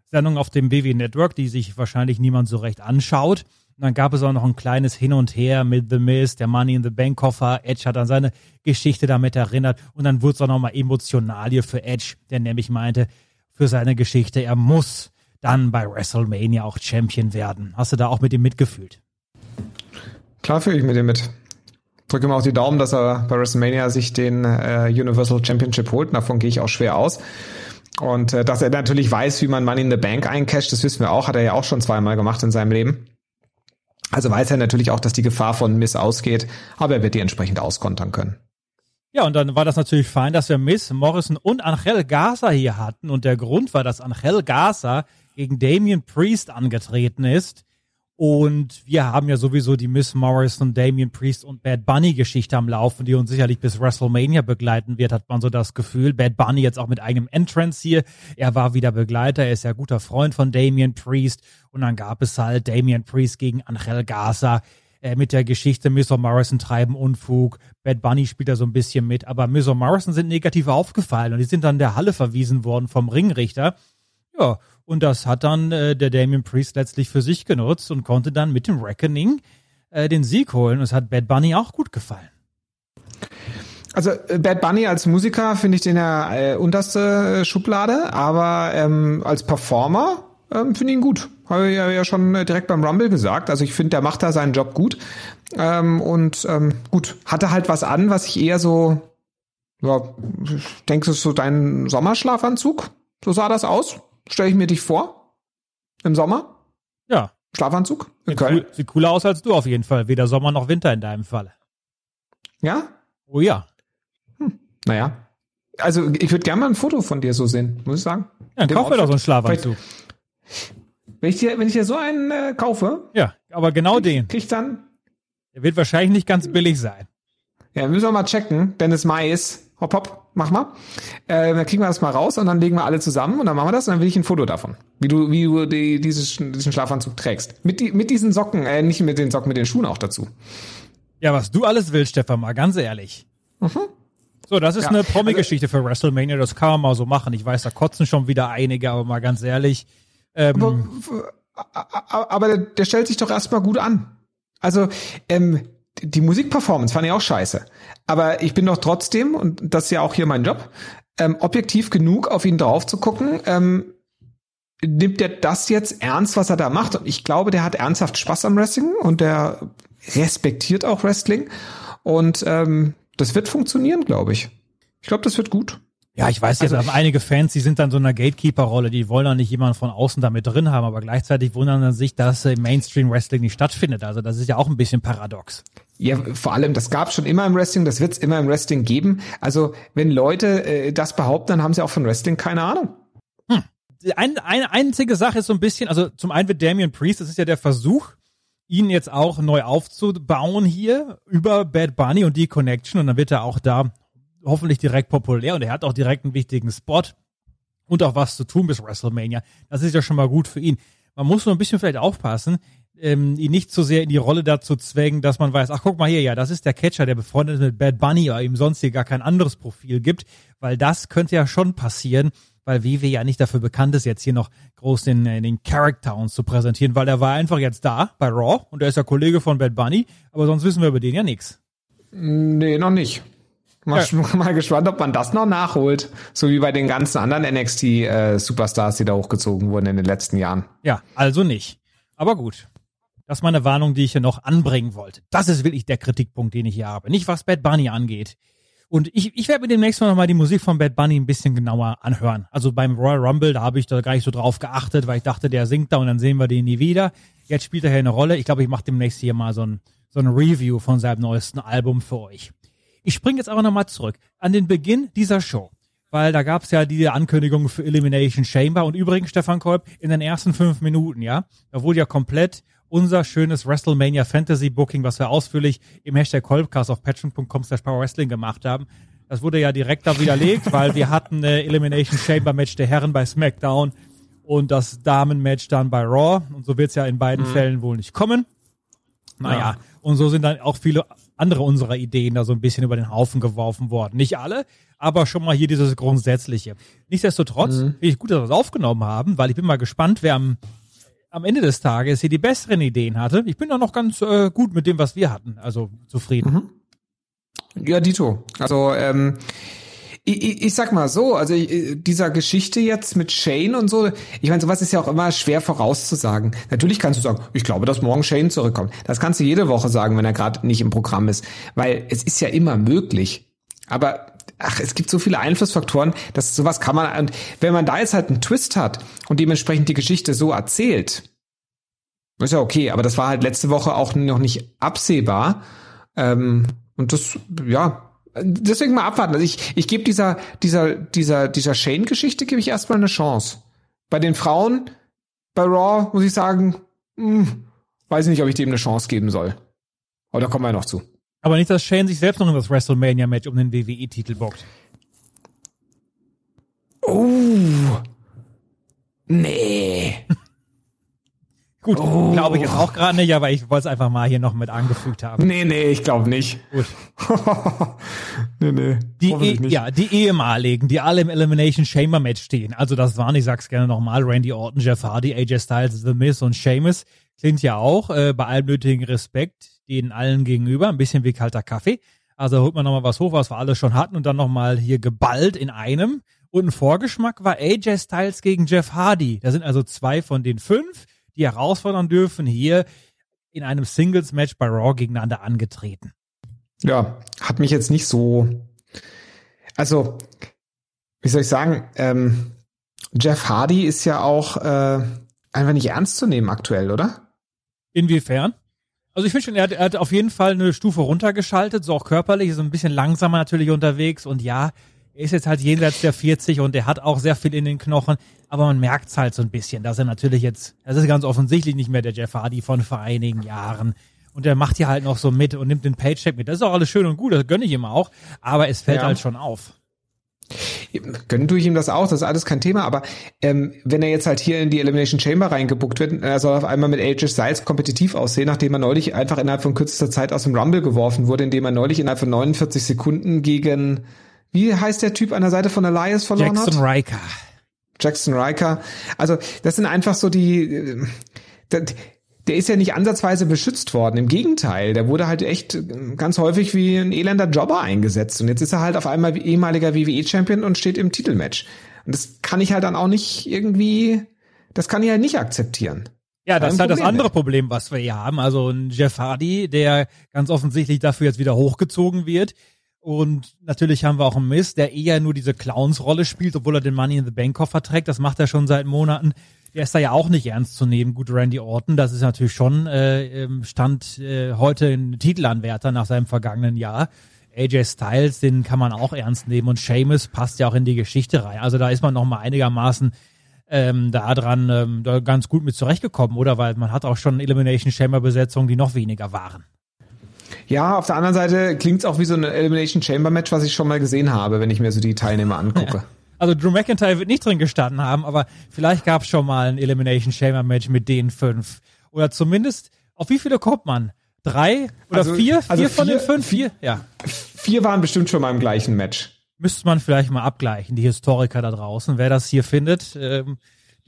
Sendung auf dem BW Network, die sich wahrscheinlich niemand so recht anschaut. Und dann gab es auch noch ein kleines Hin und Her mit The Miz, der Money in the Bank Koffer. Edge hat an seine Geschichte damit erinnert. Und dann wurde es auch nochmal emotional hier für Edge, der nämlich meinte, für seine Geschichte, er muss dann bei WrestleMania auch Champion werden. Hast du da auch mit ihm mitgefühlt? Klar fühle ich mit dir mit. Drücke ihm auch die Daumen, dass er bei WrestleMania sich den äh, Universal Championship holt. Davon gehe ich auch schwer aus. Und äh, dass er natürlich weiß, wie man Money in the Bank eincasht, das wissen wir auch, hat er ja auch schon zweimal gemacht in seinem Leben. Also weiß er natürlich auch, dass die Gefahr von Miss ausgeht, aber er wird die entsprechend auskontern können. Ja, und dann war das natürlich fein, dass wir Miss Morrison und Angel Gaza hier hatten. Und der Grund war, dass Angel Gaza gegen Damien Priest angetreten ist. Und wir haben ja sowieso die Miss Morrison, Damien Priest und Bad Bunny Geschichte am Laufen, die uns sicherlich bis WrestleMania begleiten wird, hat man so das Gefühl. Bad Bunny jetzt auch mit eigenem Entrance hier. Er war wieder Begleiter, er ist ja guter Freund von Damien Priest. Und dann gab es halt Damien Priest gegen Angel Gaza äh, mit der Geschichte und Morrison treiben Unfug. Bad Bunny spielt da so ein bisschen mit, aber und Morrison sind negativ aufgefallen und die sind dann der Halle verwiesen worden vom Ringrichter. Ja, und das hat dann äh, der Damien Priest letztlich für sich genutzt und konnte dann mit dem Reckoning äh, den Sieg holen. Und es hat Bad Bunny auch gut gefallen. Also äh, Bad Bunny als Musiker finde ich den ja äh, unterste Schublade, aber ähm, als Performer ähm, finde ich ihn gut. Habe ich ja, schon äh, direkt beim Rumble gesagt. Also ich finde, der macht da seinen Job gut. Ähm, und ähm, gut, hatte halt was an, was ich eher so, ja, es ist so dein Sommerschlafanzug. So sah das aus. Stelle ich mir dich vor. Im Sommer. Ja, Schlafanzug in sieht, Köln. cool, sieht cooler aus als du auf jeden Fall. Weder Sommer noch Winter in deinem Fall. Ja? Oh ja. Naja. Also ich würde gerne mal ein Foto von dir so sehen, muss ich sagen. Ja, dann Dem kauf mir doch so einen. Schlafanzug. Wenn ich dir, wenn ich dir so einen äh, kaufe, Ja, aber genau den. krieg ich dann, Der wird wahrscheinlich nicht ganz billig sein. ja, müssen wir mal checken, Dennis Mais, hopp hopp, mach mal. Äh, dann kriegen wir das mal raus und dann legen wir alle zusammen und dann machen wir das und dann will ich ein Foto davon. Wie du, wie du die, dieses, diesen Schlafanzug trägst. Mit, die, mit diesen Socken, äh, nicht mit den Socken, mit den Schuhen auch dazu. Ja, was du alles willst, Stefan, mal ganz ehrlich. So, das ist Ja, eine Promi-Geschichte für WrestleMania, das kann man mal so machen. Ich weiß, da kotzen schon wieder einige, aber mal ganz ehrlich. Ähm, Aber, aber der, stellt sich doch erstmal gut an. Also, ähm, die Musikperformance fand ich auch scheiße. Aber ich bin doch trotzdem, und das ist ja auch hier mein Job, ähm, objektiv genug auf ihn drauf zu gucken, ähm, nimmt er das jetzt ernst, was er da macht? Und ich glaube, der hat ernsthaft Spaß am Wrestling und der respektiert auch Wrestling. Und ähm, das wird funktionieren, glaube ich. Ich glaube, das wird gut. Ja, ich weiß jetzt, Also- aber einige Fans, die sind dann so in einer Gatekeeper-Rolle, die wollen dann nicht jemanden von außen damit drin haben, aber gleichzeitig wundern dann sich, dass äh, im Mainstream-Wrestling nicht stattfindet. Also das ist ja auch ein bisschen paradox. Ja, vor allem, das gab schon immer im Wrestling, das wird es immer im Wrestling geben. Also, wenn Leute äh, das behaupten, dann haben sie auch von Wrestling keine Ahnung. Ein, eine einzige Sache ist so ein bisschen, also zum einen wird Damian Priest, das ist ja der Versuch, ihn jetzt auch neu aufzubauen hier über Bad Bunny und die Connection und dann wird er auch da hoffentlich direkt populär und er hat auch direkt einen wichtigen Spot und auch was zu tun bis WrestleMania. Das ist ja schon mal gut für ihn. Man muss nur ein bisschen vielleicht aufpassen, ähm, ihn nicht zu sehr in die Rolle dazu zwängen, dass man weiß, ach guck mal hier, ja, das ist der Catcher, der befreundet ist mit Bad Bunny, aber ihm sonst hier gar kein anderes Profil gibt, weil das könnte ja schon passieren, weil WW ja nicht dafür bekannt ist, jetzt hier noch groß den, äh, den Character uns zu präsentieren, weil er war einfach jetzt da bei Raw und er ist ja Kollege von Bad Bunny, aber sonst wissen wir über den ja nichts. Nee, noch nicht. Mal, mal gespannt, ob man das noch nachholt. So wie bei den ganzen anderen NXT-Superstars, die da hochgezogen wurden in den letzten Jahren. Ja, also nicht. Aber gut. Das ist meine Warnung, die ich hier noch anbringen wollte. Das ist wirklich der Kritikpunkt, den ich hier habe. Nicht was Bad Bunny angeht. Und ich, ich werde mir demnächst mal die Musik von Bad Bunny ein bisschen genauer anhören. Also beim Royal Rumble, da habe ich da gar nicht so drauf geachtet, weil ich dachte, der singt da und dann sehen wir den nie wieder. Jetzt spielt er hier eine Rolle. Ich glaube, ich mache demnächst hier mal so ein, so ein Review von seinem neuesten Album für euch. Ich springe jetzt aber nochmal zurück an den Beginn dieser Show. Weil da gab es ja die Ankündigung für Elimination Chamber. Und übrigens, Stefan Kolb, in den ersten fünf Minuten, ja, da wurde ja komplett unser schönes WrestleMania Fantasy Booking, was wir ausführlich im Hashtag Kolbcast auf patreon.com slash powerwrestling gemacht haben. Das wurde ja direkt da widerlegt, weil wir hatten eine Elimination Chamber Match der Herren bei SmackDown und das Damen-Match dann bei Raw. Und so wird es ja in beiden mhm. Fällen wohl nicht kommen. Naja, ja. und so sind dann auch viele andere unserer Ideen da so ein bisschen über den Haufen geworfen worden. Nicht alle, aber schon mal hier dieses Grundsätzliche. Nichtsdestotrotz mhm. finde ich gut, dass wir es aufgenommen haben, weil ich bin mal gespannt, wer am am Ende des Tages hier die besseren Ideen hatte. Ich bin da noch ganz äh, gut mit dem, was wir hatten. Also zufrieden. Mhm. Ja, Dito. Also ähm, ich, ich, ich sag mal so, also ich, dieser Geschichte jetzt mit Shane und so, ich meine, sowas ist ja auch immer schwer vorauszusagen. Natürlich kannst du sagen, ich glaube, dass morgen Shane zurückkommt. Das kannst du jede Woche sagen, wenn er gerade nicht im Programm ist, weil es ist ja immer möglich. Aber ach, es gibt so viele Einflussfaktoren, dass sowas kann man, und wenn man da jetzt halt einen Twist hat und dementsprechend die Geschichte so erzählt, ist ja okay, aber das war halt letzte Woche auch noch nicht absehbar. Ähm, und das, ja, deswegen mal abwarten. Also ich, ich gebe dieser, dieser, dieser, dieser Shane-Geschichte gebe ich erstmal eine Chance. Bei den Frauen, bei Raw, muss ich sagen, mh, hm, weiß nicht, ob ich dem eine Chance geben soll. Aber da kommen wir noch zu. Aber nicht, dass Shane sich selbst noch in das WrestleMania-Match um den WWE-Titel bockt. Oh. Nee. Gut, oh. glaube ich jetzt auch gerade nicht, aber ich wollte es einfach mal hier noch mit angefügt haben. Nee, nee, ich glaube nicht. Gut. nee, nee. Die e nicht. Ja, die ehemaligen, die alle im Elimination Chamber Match stehen. Also das waren, ich sag's gerne nochmal, Randy Orton, Jeff Hardy, AJ Styles, The Miz und Sheamus. Klingt ja auch, äh, bei allem nötigen Respekt, denen allen gegenüber, ein bisschen wie kalter Kaffee. Also holt man nochmal was hoch, was wir alle schon hatten und dann nochmal hier geballt in einem. Und ein Vorgeschmack war AJ Styles gegen Jeff Hardy. Da sind also zwei von den fünf, die herausfordern dürfen, hier in einem Singles-Match bei Raw gegeneinander angetreten. Ja, hat mich jetzt nicht so. Also, wie soll ich sagen, ähm, Jeff Hardy ist ja auch äh, einfach nicht ernst zu nehmen aktuell, oder? Inwiefern? Also ich finde schon, er hat, er hat auf jeden Fall eine Stufe runtergeschaltet, so auch körperlich, ist ein bisschen langsamer natürlich unterwegs und ja, er ist jetzt halt jenseits der 40 und er hat auch sehr viel in den Knochen, aber man merkt es halt so ein bisschen, dass er natürlich jetzt, das ist ganz offensichtlich nicht mehr der Jeff Hardy von vor einigen Jahren. Und er macht hier halt noch so mit und nimmt den Paycheck mit. Das ist auch alles schön und gut, das gönne ich ihm auch, aber es fällt ja. halt schon auf. Gönnen tue ich ihm das auch, das ist alles kein Thema, aber ähm, wenn er jetzt halt hier in die Elimination Chamber reingebuckt wird, er soll auf einmal mit AJ Styles kompetitiv aussehen, nachdem er neulich einfach innerhalb von kürzester Zeit aus dem Rumble geworfen wurde, indem er neulich innerhalb von 49 Sekunden gegen, wie heißt der Typ an der Seite von Elias verloren Jackson hat? Jackson Riker. Jackson Riker. Also das sind einfach so die, äh, der ist ja nicht ansatzweise beschützt worden. Im Gegenteil, der wurde halt echt ganz häufig wie ein elender Jobber eingesetzt. Und jetzt ist er halt auf einmal ehemaliger WWE-Champion und steht im Titelmatch. Und das kann ich halt dann auch nicht irgendwie, das kann ich halt nicht akzeptieren. Ja, das ist halt das andere. Problem, was wir hier haben. Also ein Jeff Hardy, der ganz offensichtlich dafür jetzt wieder hochgezogen wird. Und natürlich haben wir auch einen Mist, der eher nur diese Clowns-Rolle spielt, obwohl er den Money in the Bank Koffer trägt. Das macht er schon seit Monaten der ist da ja auch nicht ernst zu nehmen. Gut, Randy Orton, das ist natürlich schon äh, Stand äh, heute ein Titelanwärter nach seinem vergangenen Jahr. AJ Styles, den kann man auch ernst nehmen und Seamus passt ja auch in die Geschichte rein. Also da ist man noch mal einigermaßen ähm, da dran ähm, da ganz gut mit zurechtgekommen, oder? Weil man hat auch schon Elimination Chamber Besetzungen, die noch weniger waren. Ja, auf der anderen Seite klingt es auch wie so ein Elimination Chamber Match, was ich schon mal gesehen habe, wenn ich mir so die Teilnehmer angucke. Ja. Also Drew McIntyre wird nicht drin gestanden haben, aber vielleicht gab es schon mal ein Elimination Chamber Match mit den fünf. Oder zumindest, auf wie viele kommt man? Drei oder also, vier? Also vier von den fünf? Vier? Ja. Vier waren bestimmt schon mal im gleichen Match. Müsste man vielleicht mal abgleichen, die Historiker da draußen. Wer das hier findet, ähm,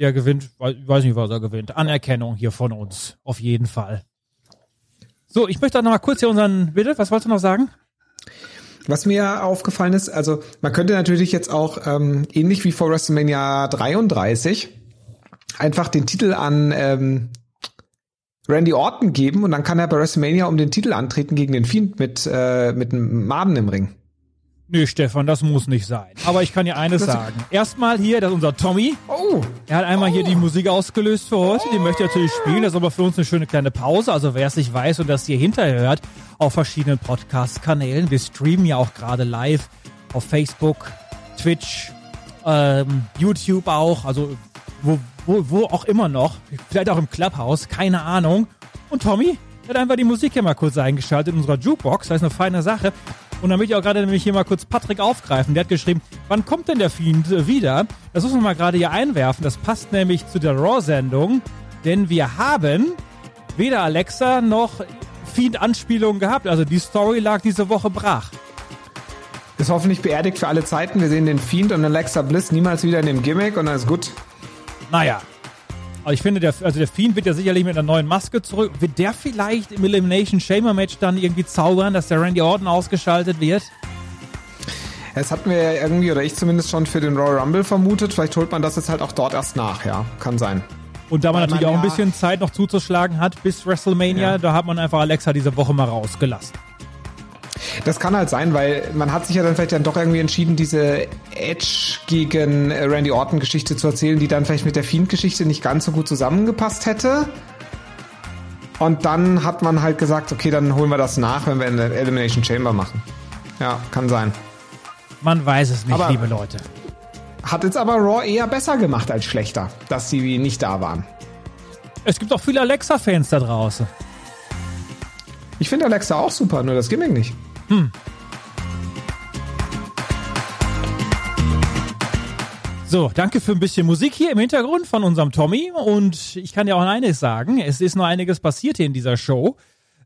der gewinnt, weiß nicht, was er gewinnt. Anerkennung hier von uns. Auf jeden Fall. So, ich möchte auch noch mal kurz hier unseren, bitte, was wolltest du noch sagen? Was mir aufgefallen ist, also man könnte natürlich jetzt auch ähm, ähnlich wie vor WrestleMania 33 einfach den Titel an ähm, Randy Orton geben und dann kann er bei WrestleMania um den Titel antreten gegen den Fiend mit äh, mit einem Maden im Ring. Nö, Stefan, das muss nicht sein. Aber ich kann dir eines sagen. Erstmal hier, das ist unser Tommy. Oh, Er hat einmal hier die Musik ausgelöst für heute. Die möchte er natürlich spielen. Das ist aber für uns eine schöne kleine Pause. Also wer es nicht weiß und das hier hinterher hört, auf verschiedenen Podcast-Kanälen. Wir streamen ja auch gerade live auf Facebook, Twitch, ähm, YouTube auch. Also wo, wo, wo auch immer noch. Vielleicht auch im Clubhouse. Keine Ahnung. Und Tommy hat einfach die Musik hier mal kurz eingeschaltet in unserer Jukebox. Das ist eine feine Sache. Und damit ich auch gerade nämlich hier mal kurz Patrick aufgreifen. Der hat geschrieben, wann kommt denn der Fiend wieder? Das muss man mal gerade hier einwerfen. Das passt nämlich zu der Raw-Sendung. Denn wir haben weder Alexa noch Fiend-Anspielungen gehabt. Also die Story lag diese Woche brach. ist hoffentlich beerdigt für alle Zeiten. Wir sehen den Fiend und Alexa Bliss niemals wieder in dem Gimmick und dann ist gut. Naja. Aber ich finde, der, also der Fiend wird ja sicherlich mit einer neuen Maske zurück. Wird der vielleicht im Elimination Shamer Match dann irgendwie zaubern, dass der Randy Orton ausgeschaltet wird? Das hatten wir ja irgendwie, oder ich zumindest schon für den Royal Rumble vermutet. Vielleicht holt man das jetzt halt auch dort erst nach, ja. Kann sein. Und da man Weil natürlich man auch ein ja- bisschen Zeit noch zuzuschlagen hat bis WrestleMania, Ja. da hat man einfach Alexa diese Woche mal rausgelassen. Das kann halt sein, weil man hat sich ja dann vielleicht dann doch irgendwie entschieden, diese Edge gegen äh, Randy Orton Geschichte zu erzählen, die dann vielleicht mit der Fiend-Geschichte nicht ganz so gut zusammengepasst hätte. Und dann hat man halt gesagt, okay, dann holen wir das nach, wenn wir eine Elimination Chamber machen. Ja, kann sein. Man weiß es nicht, Aber- liebe Leute. Hat jetzt aber Raw eher besser gemacht als schlechter, dass sie nicht da waren. Es gibt auch viele Alexa-Fans da draußen. Ich finde Alexa auch super, nur das Gimmick nicht. So, danke für ein bisschen Musik hier im Hintergrund von unserem Tommy. Und ich kann dir auch eines sagen, es ist noch einiges passiert hier in dieser Show.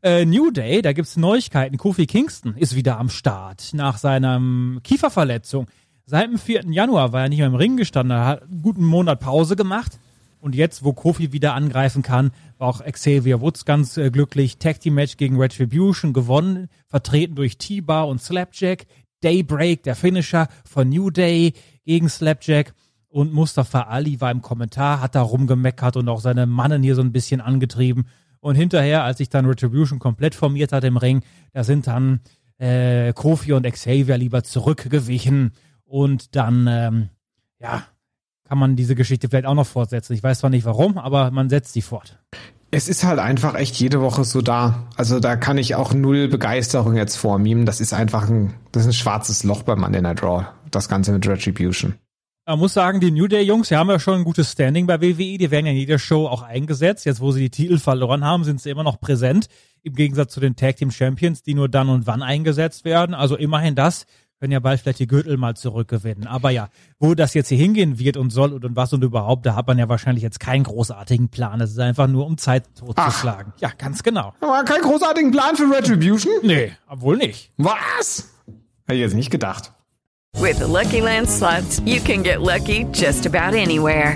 Äh, New Day, da gibt's Neuigkeiten. Kofi Kingston ist wieder am Start nach seiner Kieferverletzung. Seit dem 4. Januar war er nicht mehr im Ring gestanden, hat einen guten Monat Pause gemacht. Und jetzt, wo Kofi wieder angreifen kann, war auch Xavier Woods ganz äh, glücklich. Tag Team Match gegen Retribution gewonnen, vertreten durch T-Bar und Slapjack. Daybreak, der Finisher von New Day gegen Slapjack. Und Mustafa Ali war im Kommentar, hat da rumgemeckert und auch seine Mannen hier so ein bisschen angetrieben. Und hinterher, als sich dann Retribution komplett formiert hat im Ring, da sind dann äh, Kofi und Xavier lieber zurückgewichen. Und dann, ähm, ja, kann man diese Geschichte vielleicht auch noch fortsetzen. Ich weiß zwar nicht warum, aber man setzt sie fort. Es ist halt einfach echt jede Woche so da. Also da kann ich auch null Begeisterung jetzt vormimen. Das ist einfach ein, das ist ein schwarzes Loch beim Monday Night Raw. Das Ganze mit Retribution. Man muss sagen, die New Day Jungs, die haben ja schon ein gutes Standing bei WWE. Die werden ja in jeder Show auch eingesetzt. Jetzt, wo sie die Titel verloren haben, sind sie immer noch präsent. Im Gegensatz zu den Tag Team Champions, die nur dann und wann eingesetzt werden. Also immerhin das. Können ja bald vielleicht die Gürtel mal zurückgewinnen. Aber ja, wo das jetzt hier hingehen wird und soll und, und was und überhaupt, da hat man ja wahrscheinlich jetzt keinen großartigen Plan. Es ist einfach nur, um Zeit totzuschlagen. Ja, ganz genau. Aber keinen großartigen Plan für Retribution? Nee, obwohl nicht. Was? Hätte ich jetzt nicht gedacht. With the Lucky Land slots, you can get lucky just about anywhere.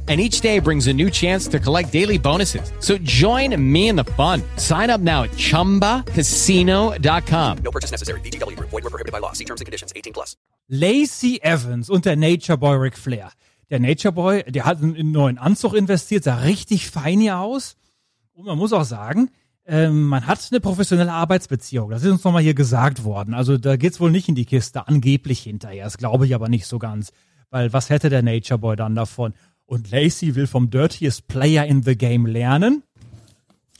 And each day brings a new chance to collect daily bonuses. So join me in the fun. Sign up now at chumbacasino.com. No purchase necessary. VGW Group. Void were prohibited by law. See terms and conditions. 18 plus. Lacey Evans und der Nature Boy Ric Flair. Der Nature Boy, der hat in einen neuen Anzug investiert, sah richtig fein hier aus. Und man muss auch sagen, ähm, man hat eine professionelle Arbeitsbeziehung. Das ist uns nochmal hier gesagt worden. Also da geht's wohl nicht in die Kiste, angeblich hinterher. Das glaube ich aber nicht so ganz. Weil was hätte der Nature Boy dann davon? Und Lacey will vom Dirtiest Player in the Game lernen.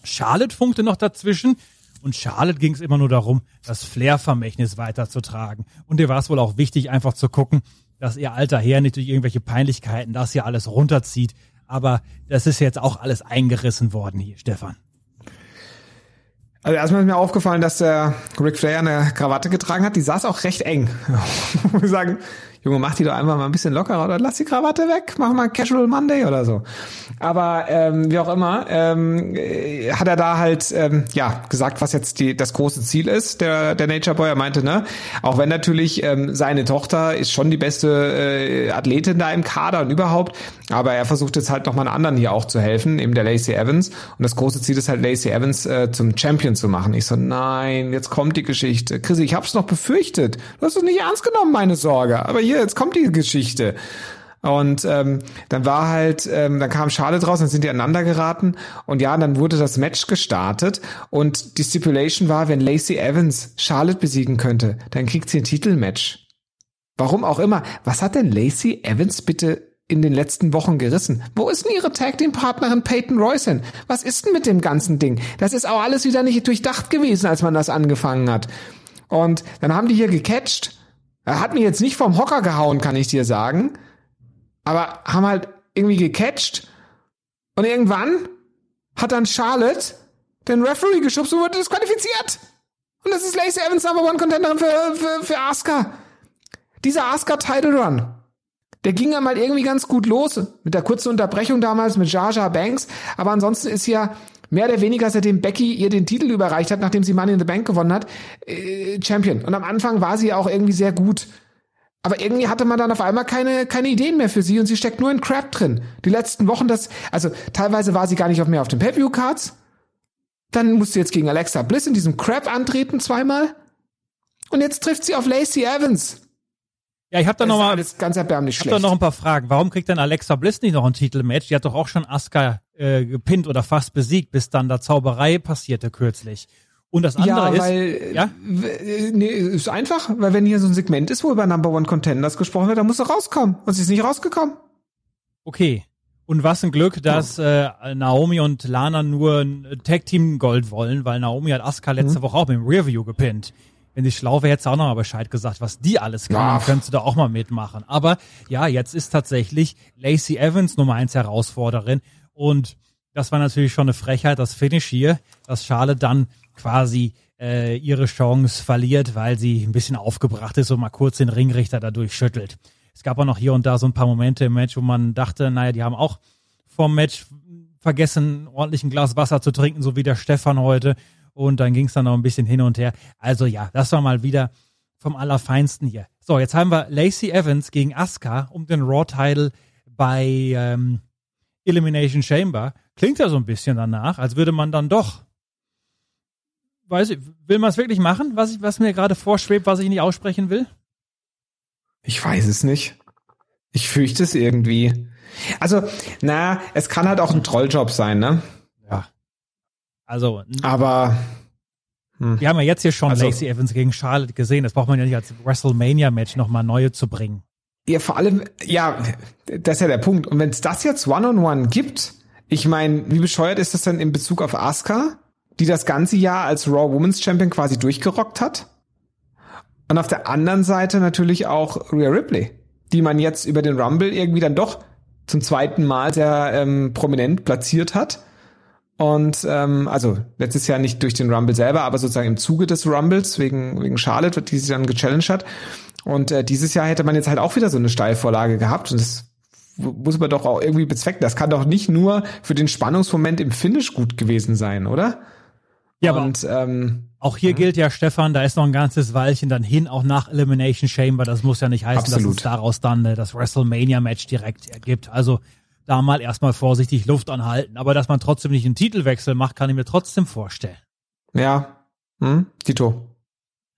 Charlotte funkte noch dazwischen. Und Charlotte ging es immer nur darum, das Flair-Vermächtnis weiterzutragen. Und ihr war es wohl auch wichtig, einfach zu gucken, dass ihr alter Herr nicht durch irgendwelche Peinlichkeiten das hier alles runterzieht. Aber das ist jetzt auch alles eingerissen worden hier, Stefan. Also erstmal ist mir aufgefallen, dass der Ric Flair eine Krawatte getragen hat. Die saß auch recht eng. Wir sagen, Junge, mach die doch einfach mal ein bisschen lockerer oder lass die Krawatte weg, mach mal Casual Monday oder so. Aber ähm, wie auch immer, ähm, äh, hat er da halt ähm, ja gesagt, was jetzt die, das große Ziel ist. Der, der Nature Boy er meinte, ne, auch wenn natürlich ähm, seine Tochter ist schon die beste äh, Athletin da im Kader und überhaupt, aber er versucht jetzt halt nochmal einen anderen hier auch zu helfen, eben der Lacey Evans. Und das große Ziel ist halt Lacey Evans äh, zum Champion zu machen. Ich so, nein, jetzt kommt die Geschichte. Chrissy, ich hab's noch befürchtet. Du hast es nicht ernst genommen, meine Sorge. Aber hier, jetzt kommt die Geschichte. Und ähm, dann war halt, ähm, dann kam Charlotte raus, dann sind die aneinander geraten und ja, dann wurde das Match gestartet und die Stipulation war, wenn Lacey Evans Charlotte besiegen könnte, dann kriegt sie ein Titelmatch. Warum auch immer. Was hat denn Lacey Evans bitte in den letzten Wochen gerissen? Wo ist denn ihre Tag Team Partnerin Peyton Royce hin? Was ist denn mit dem ganzen Ding? Das ist auch alles wieder nicht durchdacht gewesen, als man das angefangen hat. Und dann haben die hier gecatcht. Er hat mich jetzt nicht vom Hocker gehauen, kann ich dir sagen aber haben halt irgendwie gecatcht. Und irgendwann hat dann Charlotte den Referee geschubst und wurde disqualifiziert. Und das ist Lacey Evans Number One Contenderin für, für, für Asuka. Dieser Asuka Title Run, der ging ja mal irgendwie ganz gut los. Mit der kurzen Unterbrechung damals mit Jaja Banks. Aber ansonsten ist ja mehr oder weniger, seitdem Becky ihr den Titel überreicht hat, nachdem sie Money in the Bank gewonnen hat, äh, Champion. Und am Anfang war sie auch irgendwie sehr gut. Aber irgendwie hatte man dann auf einmal keine, keine Ideen mehr für sie und sie steckt nur in Crap drin. Die letzten Wochen, das, also teilweise war sie gar nicht mehr auf den Pay-View-Cards. Dann musste sie jetzt gegen Alexa Bliss in diesem Crap antreten zweimal. Und jetzt trifft sie auf Lacey Evans. Ja, ich habe da noch mal ganz erbärmlich schlecht. Ich noch ein paar Fragen. Warum kriegt dann Alexa Bliss nicht noch ein Titelmatch? Die hat doch auch schon Asuka äh, gepinnt oder fast besiegt, bis dann da Zauberei passierte kürzlich. Und das andere ja, weil, ist, ja, nee, ist einfach, weil wenn hier so ein Segment ist, wo über Number One Contenders gesprochen wird, dann muss er rauskommen. Und sie ist nicht rausgekommen. Okay. Und was ein Glück, dass äh, Naomi und Lana nur ein Tag Team Gold wollen, weil Naomi hat Asuka letzte mhm. Woche auch mit dem Rearview gepinnt. Wenn die schlau wäre, hätte auch noch mal Bescheid gesagt, was die alles kann, ja. könntest du da auch mal mitmachen. Aber ja, jetzt ist tatsächlich Lacey Evans Nummer eins Herausforderin und das war natürlich schon eine Frechheit, das Finish hier, dass Charlotte dann quasi äh, ihre Chance verliert, weil sie ein bisschen aufgebracht ist und mal kurz den Ringrichter dadurch schüttelt. Es gab auch noch hier und da so ein paar Momente im Match, wo man dachte, naja, die haben auch vorm Match vergessen, ordentlich ein Glas Wasser zu trinken, so wie der Stefan heute. Und dann ging es dann noch ein bisschen hin und her. Also ja, das war mal wieder vom Allerfeinsten hier. So, jetzt haben wir Lacey Evans gegen Asuka um den Raw-Title bei ähm, Elimination Chamber. Klingt ja so ein bisschen danach, als würde man dann doch weiß ich, will man es wirklich machen, was, ich, was mir gerade vorschwebt, was ich nicht aussprechen will? Ich weiß es nicht. Ich fürchte es irgendwie. Also, na, es kann halt auch ein Trolljob sein, ne? Also. Aber. Hm. Wir haben ja jetzt hier schon also, Lacey Evans gegen Charlotte gesehen. Das braucht man ja nicht als WrestleMania-Match nochmal neue zu bringen. Ja, vor allem, ja, das ist ja der Punkt. Und wenn es das jetzt One-on-One -on -one gibt, ich meine, wie bescheuert ist das denn in Bezug auf Asuka? die das ganze Jahr als Raw Women's Champion quasi durchgerockt hat. Und auf der anderen Seite natürlich auch Rhea Ripley, die man jetzt über den Rumble irgendwie dann doch zum zweiten Mal sehr ähm, prominent platziert hat. Und ähm, also letztes Jahr nicht durch den Rumble selber, aber sozusagen im Zuge des Rumbles wegen wegen Charlotte, die sie dann gechallenged hat. Und äh, dieses Jahr hätte man jetzt halt auch wieder so eine Steilvorlage gehabt und das muss man doch auch irgendwie bezwecken. Das kann doch nicht nur für den Spannungsmoment im Finish gut gewesen sein, oder? Ja, und, aber ähm, auch hier ja. gilt ja, Stefan, da ist noch ein ganzes Weilchen dann hin, auch nach Elimination Chamber. Das muss ja nicht heißen, Absolut. dass es daraus dann äh, das WrestleMania-Match direkt ergibt. Also da mal erstmal vorsichtig Luft anhalten. Aber dass man trotzdem nicht einen Titelwechsel macht, kann ich mir trotzdem vorstellen. Ja, hm, Tito.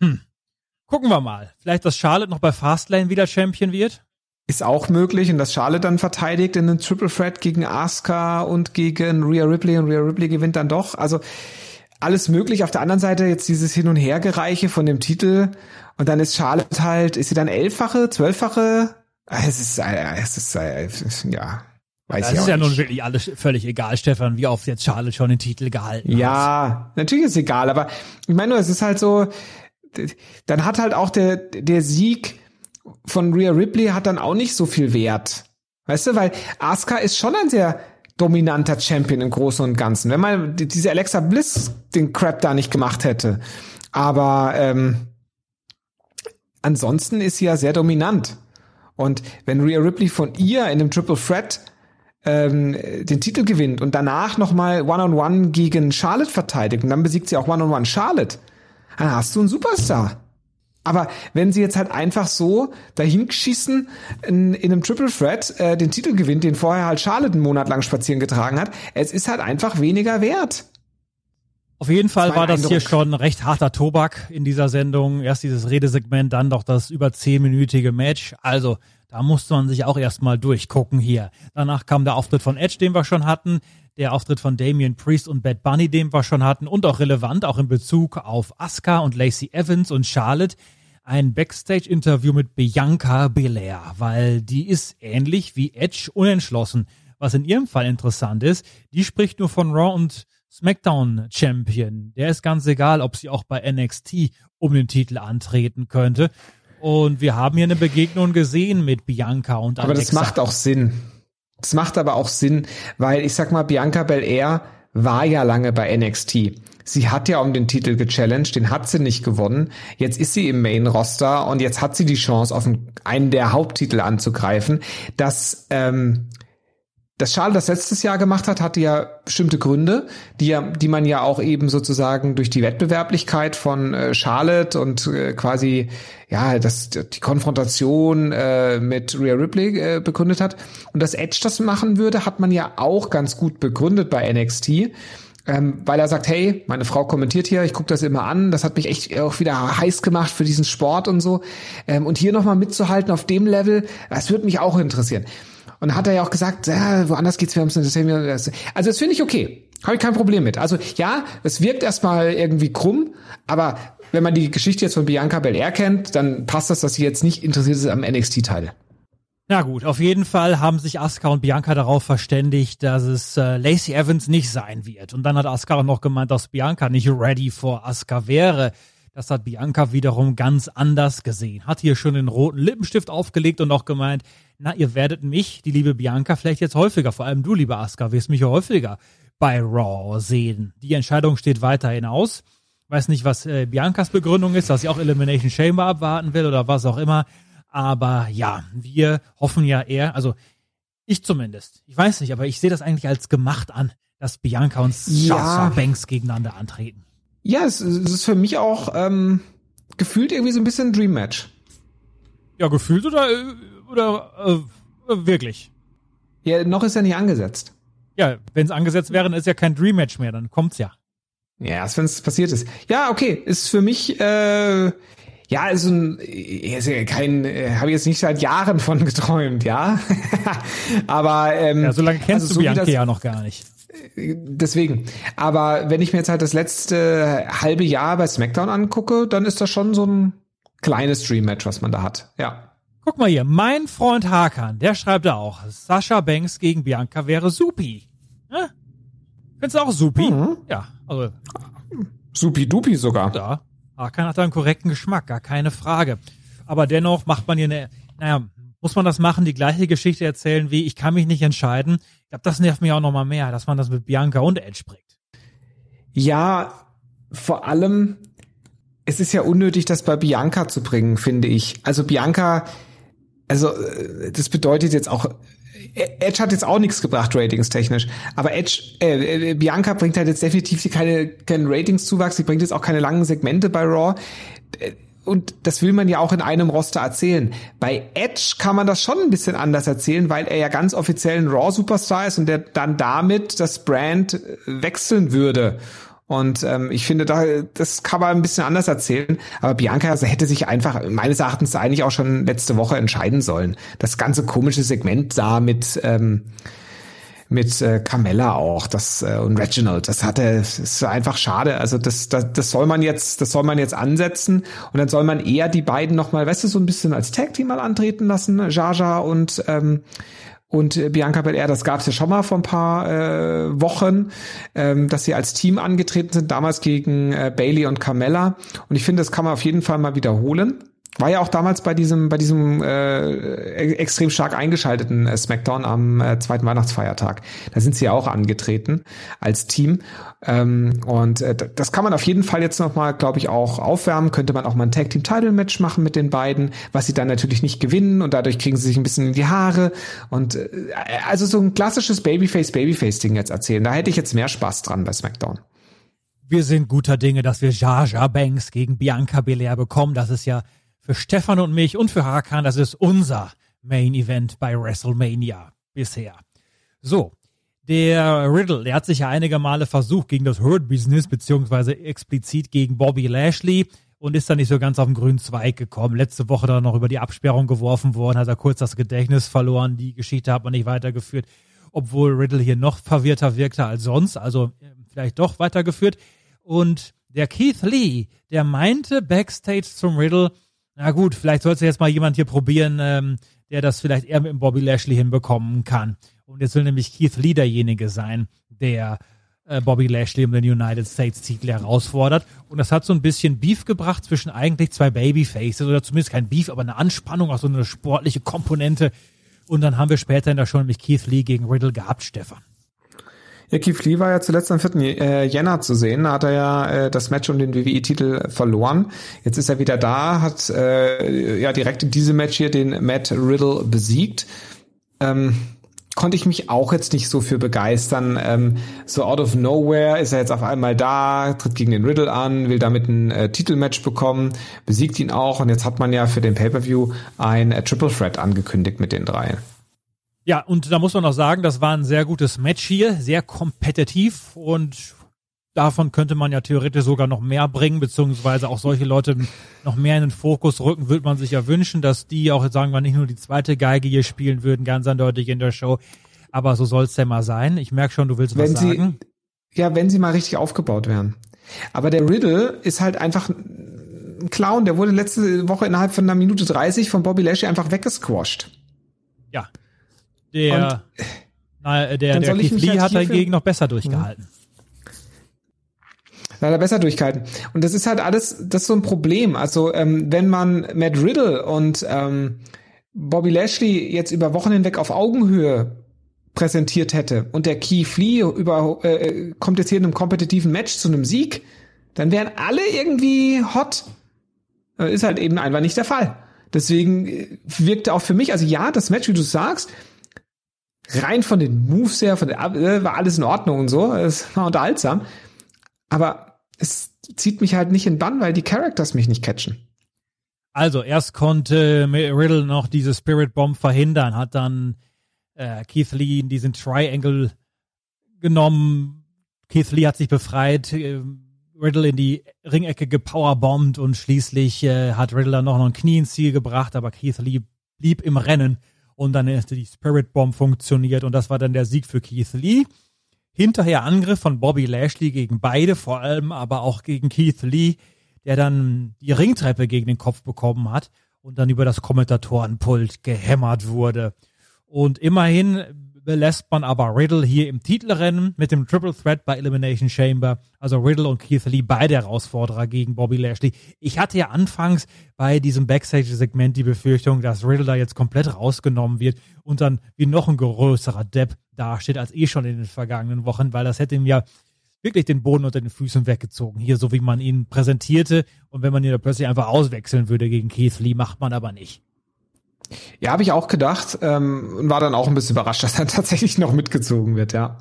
Hm. Gucken wir mal. Vielleicht, dass Charlotte noch bei Fastlane wieder Champion wird? Ist auch möglich und dass Charlotte dann verteidigt in einem Triple Threat gegen Asuka und gegen Rhea Ripley und Rhea Ripley gewinnt dann doch. Also alles möglich. Auf der anderen Seite jetzt dieses Hin- und Hergereiche von dem Titel. Und dann ist Charlotte halt, ist sie dann elffache, zwölffache? Es ist, äh, es ist, äh, ja. Weiß das ist ja nicht. nun wirklich alles völlig egal, Stefan, wie oft jetzt Charlotte schon den Titel gehalten hat. Ja, natürlich ist es egal, aber ich meine nur, es ist halt so, dann hat halt auch der, der Sieg von Rhea Ripley hat dann auch nicht so viel Wert. Weißt du, weil Asuka ist schon ein sehr dominanter Champion im Großen und Ganzen. Wenn man diese Alexa Bliss den Crap da nicht gemacht hätte. Aber ähm, ansonsten ist sie ja sehr dominant. Und wenn Rhea Ripley von ihr in einem Triple Threat ähm, den Titel gewinnt und danach nochmal One-on-One gegen Charlotte verteidigt und dann besiegt sie auch One-on-One Charlotte, dann hast du einen Superstar. Aber wenn sie jetzt halt einfach so dahin schießen in, in einem Triple Threat äh, den Titel gewinnt, den vorher halt Charlotte einen Monat lang spazieren getragen hat, es ist halt einfach weniger wert. Auf jeden Fall das war, war das hier schon recht harter Tobak in dieser Sendung. Erst dieses Redesegment, dann doch das über zehnminütige Match. Also, da musste man sich auch erstmal durchgucken hier. Danach kam der Auftritt von Edge, den wir schon hatten, der Auftritt von Damian Priest und Bad Bunny, den wir schon hatten und auch relevant, auch in Bezug auf Asuka und Lacey Evans und Charlotte, ein Backstage-Interview mit Bianca Belair, weil die ist ähnlich wie Edge unentschlossen. Was in ihrem Fall interessant ist, die spricht nur von Raw und SmackDown Champion. Der ist ganz egal, ob sie auch bei NXT um den Titel antreten könnte. Und wir haben hier eine Begegnung gesehen mit Bianca und Alexa. Aber das macht auch Sinn. Das macht aber auch Sinn, weil ich sag mal, Bianca Belair war ja lange bei NXT. Sie hat ja um den Titel gechallenged, den hat sie nicht gewonnen. Jetzt ist sie im Main Roster und jetzt hat sie die Chance, auf einen der Haupttitel anzugreifen. Das ähm, das Charles das letztes Jahr gemacht hat, hatte ja bestimmte Gründe, die ja, die man ja auch eben sozusagen durch die Wettbewerblichkeit von äh, Charlotte und äh, quasi ja das die Konfrontation äh, mit Rhea Ripley äh, begründet hat. Und dass Edge das machen würde, hat man ja auch ganz gut begründet bei NXT. Ähm, weil er sagt, hey, meine Frau kommentiert hier, ich gucke das immer an, das hat mich echt auch wieder heiß gemacht für diesen Sport und so. Ähm, und hier nochmal mitzuhalten auf dem Level, das würde mich auch interessieren. Und hat er ja auch gesagt, ja, woanders geht's, wir haben es Also das finde ich okay. Habe ich kein Problem mit. Also ja, es wirkt erstmal irgendwie krumm, aber wenn man die Geschichte jetzt von Bianca Belair kennt, dann passt das, dass sie jetzt nicht interessiert ist am NXT-Teil. Na gut, auf jeden Fall haben sich Asuka und Bianca darauf verständigt, dass es äh, Lacey Evans nicht sein wird. Und dann hat Asuka noch gemeint, dass Bianca nicht ready for Asuka wäre. Das hat Bianca wiederum ganz anders gesehen. Hat hier schon den roten Lippenstift aufgelegt und auch gemeint, na, ihr werdet mich, die liebe Bianca, vielleicht jetzt häufiger, vor allem du, liebe Asuka, wirst mich häufiger bei Raw sehen. Die Entscheidung steht weiterhin aus. Weiß nicht, was äh, Biancas Begründung ist, dass sie auch Elimination Chamber abwarten will oder was auch immer. Aber ja, wir hoffen ja eher, also ich zumindest, ich weiß nicht, aber ich sehe das eigentlich als gemacht an, dass Bianca und Sasha Banks gegeneinander antreten. Ja, es, es ist für mich auch ähm, gefühlt irgendwie so ein bisschen ein Dream Match. Ja, gefühlt oder, oder äh, wirklich? Ja, noch ist ja nicht angesetzt. Ja, wenn es angesetzt wäre, dann ist ja kein Dream Match mehr, dann kommt's ja. Ja, erst wenn es passiert ist. Ja, okay, ist für mich äh, ja, ist ein ist ja kein äh, habe ich jetzt nicht seit Jahren von geträumt, ja. Aber ähm, ja, so lange kennst also du so Bianca ja noch gar nicht deswegen. Aber wenn ich mir jetzt halt das letzte halbe Jahr bei SmackDown angucke, dann ist das schon so ein kleines Dream-Match, was man da hat. Ja. Guck mal hier, mein Freund Hakan, der schreibt da auch, Sascha Banks gegen Bianca wäre supi. Ja? Findest du auch supi? Mhm. Ja, also. Supi-dupi sogar. Ja. Hakan hat da einen korrekten Geschmack, gar keine Frage. Aber dennoch macht man hier eine, naja, muss man das machen, die gleiche Geschichte erzählen wie, ich kann mich nicht entscheiden. Ich glaube, das nervt mich auch noch mal mehr, dass man das mit Bianca und Edge bringt. Ja, vor allem, es ist ja unnötig, das bei Bianca zu bringen, finde ich. Also Bianca, also äh, das bedeutet jetzt auch, Edge hat jetzt auch nichts gebracht, ratingstechnisch. Aber Edge, äh, äh, Bianca bringt halt jetzt definitiv keine, keinen Ratingszuwachs, sie bringt jetzt auch keine langen Segmente bei Raw und das will man ja auch in einem Roster erzählen. Bei Edge kann man das schon ein bisschen anders erzählen, weil er ja ganz offiziell ein Raw-Superstar ist und der dann damit das Brand äh, wechseln würde. Und ähm, ich finde, da, das kann man ein bisschen anders erzählen. Aber Bianca also hätte sich einfach meines Erachtens eigentlich auch schon letzte Woche entscheiden sollen. Das ganze komische Segment da mit ähm, mit äh, Carmella auch, das äh, und Reginald, das hatte, ist einfach schade. Also das, das, das soll man jetzt, das soll man jetzt ansetzen und dann soll man eher die beiden noch mal, weißt du, so ein bisschen als Tag Team mal antreten lassen, Jaja und ähm, und Bianca Belair, das gab es ja schon mal vor ein paar äh, Wochen, ähm, dass sie als Team angetreten sind, damals gegen äh, Bailey und Carmella. Und ich finde, das kann man auf jeden Fall mal wiederholen. War ja auch damals bei diesem, bei diesem äh, extrem stark eingeschalteten äh, SmackDown am äh, zweiten Weihnachtsfeiertag. Da sind sie ja auch angetreten als Team. Ähm, und äh, das kann man auf jeden Fall jetzt nochmal, glaube ich, auch aufwärmen. Könnte man auch mal ein Tag Team Title Match machen mit den beiden, was sie dann natürlich nicht gewinnen und dadurch kriegen sie sich ein bisschen in die Haare. Und äh, also so ein klassisches Babyface-Babyface-Ding jetzt erzählen. Da hätte ich jetzt mehr Spaß dran bei SmackDown. Wir sind guter Dinge, dass wir Jar Banks gegen Bianca Belair bekommen. Das ist ja für Stefan und mich und für Hakan, das ist unser Main Event bei WrestleMania bisher. So, der Riddle, der hat sich ja einige Male versucht gegen das Hurt Business, beziehungsweise explizit gegen Bobby Lashley und ist dann nicht so ganz auf den grünen Zweig gekommen. Letzte Woche dann noch über die Absperrung geworfen worden, hat er kurz das Gedächtnis verloren. Die Geschichte hat man nicht weitergeführt, obwohl Riddle hier noch verwirrter wirkte als sonst, also äh, vielleicht doch weitergeführt. Und der Keith Lee, der meinte backstage zum Riddle, na gut, vielleicht sollte jetzt mal jemand hier probieren, ähm, der das vielleicht eher mit dem Bobby Lashley hinbekommen kann. Und jetzt will nämlich Keith Lee derjenige sein, der äh, Bobby Lashley um den United States Titel herausfordert. Und das hat so ein bisschen Beef gebracht zwischen eigentlich zwei Babyfaces oder zumindest kein Beef, aber eine Anspannung, auch so eine sportliche Komponente. Und dann haben wir später in der Show nämlich Keith Lee gegen Riddle gehabt, Stefan. Keith Lee war ja zuletzt am 4. Äh, Jänner zu sehen. Da hat er ja äh, das Match um den WWE-Titel verloren. Jetzt ist er wieder da, hat äh, ja direkt in diesem Match hier den Matt Riddle besiegt. Ähm, konnte ich mich auch jetzt nicht so für begeistern. Ähm, so out of nowhere ist er jetzt auf einmal da, tritt gegen den Riddle an, will damit ein äh, Titelmatch bekommen, besiegt ihn auch und jetzt hat man ja für den Pay-per-View ein äh, Triple Threat angekündigt mit den drei. Ja, und da muss man auch sagen, das war ein sehr gutes Match hier, sehr kompetitiv und davon könnte man ja theoretisch sogar noch mehr bringen, beziehungsweise auch solche Leute noch mehr in den Fokus rücken, würde man sich ja wünschen, dass die auch, sagen wir, nicht nur die zweite Geige hier spielen würden, ganz eindeutig in der Show. Aber so soll es denn mal sein. Ich merke schon, du willst wenn was sagen. Sie, ja, wenn sie mal richtig aufgebaut wären. Aber der Riddle ist halt einfach ein Clown. Der wurde letzte Woche innerhalb von einer Minute 30 von Bobby Lashley einfach weggesquashed. Ja, der, na, der, der Keith Lee hat dagegen noch besser durchgehalten. Da hat er besser durchgehalten. Und das ist halt alles, das ist so ein Problem. Also, ähm, wenn man Matt Riddle und ähm, Bobby Lashley jetzt über Wochen hinweg auf Augenhöhe präsentiert hätte und der Keith Lee über, äh, kommt jetzt hier in einem kompetitiven Match zu einem Sieg, dann wären alle irgendwie hot. Äh, ist halt eben einfach nicht der Fall. Deswegen äh, wirkte auch für mich, also ja, das Match, wie du sagst, rein von den Moves her, von der, äh, war alles in Ordnung und so, es war unterhaltsam. Aber es zieht mich halt nicht in Bann, weil die Characters mich nicht catchen. Also erst konnte Riddle noch diese Spirit Bomb verhindern, hat dann äh, Keith Lee in diesen Triangle genommen. Keith Lee hat sich befreit, äh, Riddle in die Ringecke gepowerbombt und schließlich äh, hat Riddle dann noch ein Knie ins Ziel gebracht, aber Keith Lee blieb im Rennen und dann ist die Spirit Bomb funktioniert und das war dann der Sieg für Keith Lee. Hinterher Angriff von Bobby Lashley gegen beide, vor allem aber auch gegen Keith Lee, der dann die Ringtreppe gegen den Kopf bekommen hat und dann über das Kommentatorenpult gehämmert wurde. Und immerhin belässt man aber Riddle hier im Titelrennen mit dem Triple Threat bei Elimination Chamber. Also Riddle und Keith Lee beide Herausforderer gegen Bobby Lashley. Ich hatte ja anfangs bei diesem Backstage-Segment die Befürchtung, dass Riddle da jetzt komplett rausgenommen wird und dann wie noch ein größerer Depp dasteht als eh schon in den vergangenen Wochen, weil das hätte ihm ja wirklich den Boden unter den Füßen weggezogen. Hier, so wie man ihn präsentierte. Und wenn man ihn da plötzlich einfach auswechseln würde gegen Keith Lee, macht man aber nicht. Ja, habe ich auch gedacht ähm, und war dann auch ein bisschen überrascht, dass er tatsächlich noch mitgezogen wird, ja.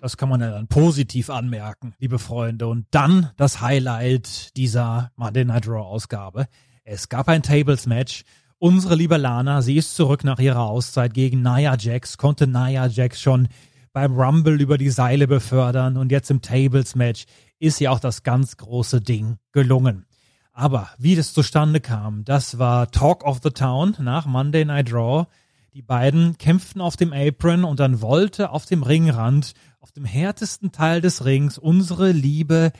Das kann man ja dann positiv anmerken, liebe Freunde. Und dann das Highlight dieser Monday Night Raw Ausgabe. Es gab ein Tables Match. Unsere liebe Lana, sie ist zurück nach ihrer Auszeit gegen Nia Jax, konnte Nia Jax schon beim Rumble über die Seile befördern und jetzt im Tables Match ist ja auch das ganz große Ding gelungen. Aber wie das zustande kam, das war Talk of the Town nach Monday Night Raw. Die beiden kämpften auf dem Apron und dann wollte auf dem Ringrand, auf dem härtesten Teil des Rings, unsere liebe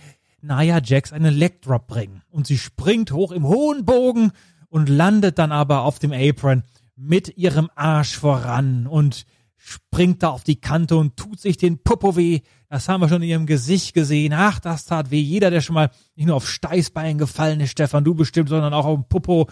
Nia Jax einen Leg Drop bringen. Und sie springt hoch im hohen Bogen und landet dann aber auf dem Apron mit ihrem Arsch voran und springt da auf die Kante und tut sich den Popo weh. Das haben wir schon in ihrem Gesicht gesehen. Ach, das tat weh. Jeder, der schon mal nicht nur auf Steißbein gefallen ist, Stefan, du bestimmt, sondern auch auf dem Popo,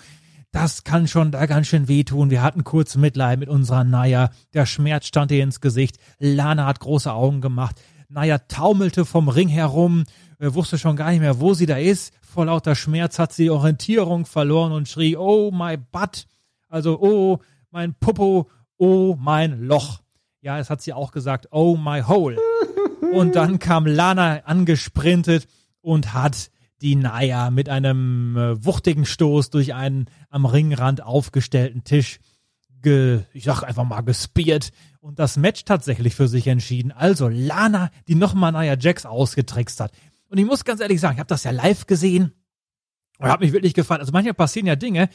das kann schon da ganz schön wehtun. Wir hatten kurz Mitleid mit unserer Naya. Der Schmerz stand ihr ins Gesicht. Lana hat große Augen gemacht. Naya taumelte vom Ring herum, äh, wusste schon gar nicht mehr, wo sie da ist. Vor lauter Schmerz hat sie die Orientierung verloren und schrie, oh my butt. Also, oh, mein Popo, oh, mein Loch. Ja, es hat sie auch gesagt, oh my hole. Und dann kam Lana angesprintet und hat die Naya mit einem äh, wuchtigen Stoß durch einen am Ringrand aufgestellten Tisch, ge, ich sag einfach mal, gespiert und das Match tatsächlich für sich entschieden. Also Lana, die nochmal Naya Jax ausgetrickst hat. Und ich muss ganz ehrlich sagen, ich habe das ja live gesehen und habe mich wirklich gefragt. Also manchmal passieren ja Dinge,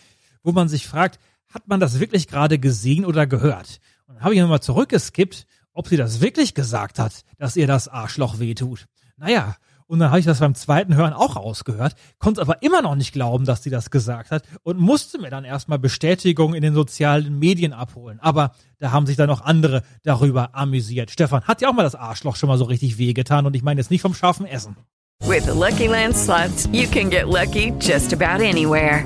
wo man sich fragt, hat man das wirklich gerade gesehen oder gehört? Und dann habe ich nochmal zurückgeskippt, ob sie das wirklich gesagt hat, dass ihr das Arschloch wehtut. Naja, und dann habe ich das beim zweiten Hören auch rausgehört, konnte aber immer noch nicht glauben, dass sie das gesagt hat und musste mir dann erstmal Bestätigung in den sozialen Medien abholen. Aber da haben sich dann noch andere darüber amüsiert. Stefan, hat ja auch mal das Arschloch schon mal so richtig wehgetan und ich meine jetzt nicht vom scharfen Essen. With the Lucky Land slots, you can get lucky just about anywhere.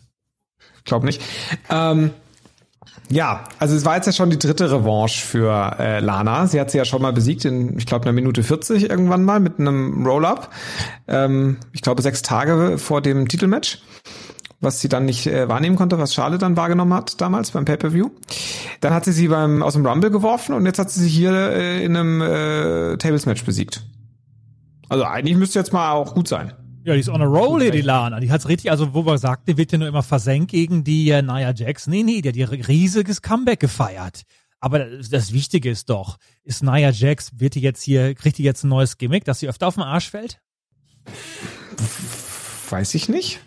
Glaub nicht. Ähm, ja, also es war jetzt ja schon die dritte Revanche für äh, Lana. Sie hat sie ja schon mal besiegt in, ich glaube, einer Minute 40 irgendwann mal mit einem Roll-Up. Ähm, ich glaube, sechs Tage vor dem Titelmatch, was sie dann nicht äh, wahrnehmen konnte, was Charlotte dann wahrgenommen hat damals beim Pay-Per-View. Dann hat sie sie beim aus dem Rumble geworfen und jetzt hat sie sie hier äh, in einem äh, Tables-Match besiegt. Also eigentlich müsste jetzt mal auch gut sein. Ja, die ist on a roll hier, die Lana. Die hat's richtig, also wo wir sagten, die wird ja nur immer versenkt gegen die äh, Nia Jax. Nee, nee, die hat ihr riesiges Comeback gefeiert. Aber das, Wichtige ist doch, ist Nia Jax, wird die jetzt hier, kriegt die jetzt ein neues Gimmick, dass sie öfter auf den Arsch fällt? Weiß ich nicht.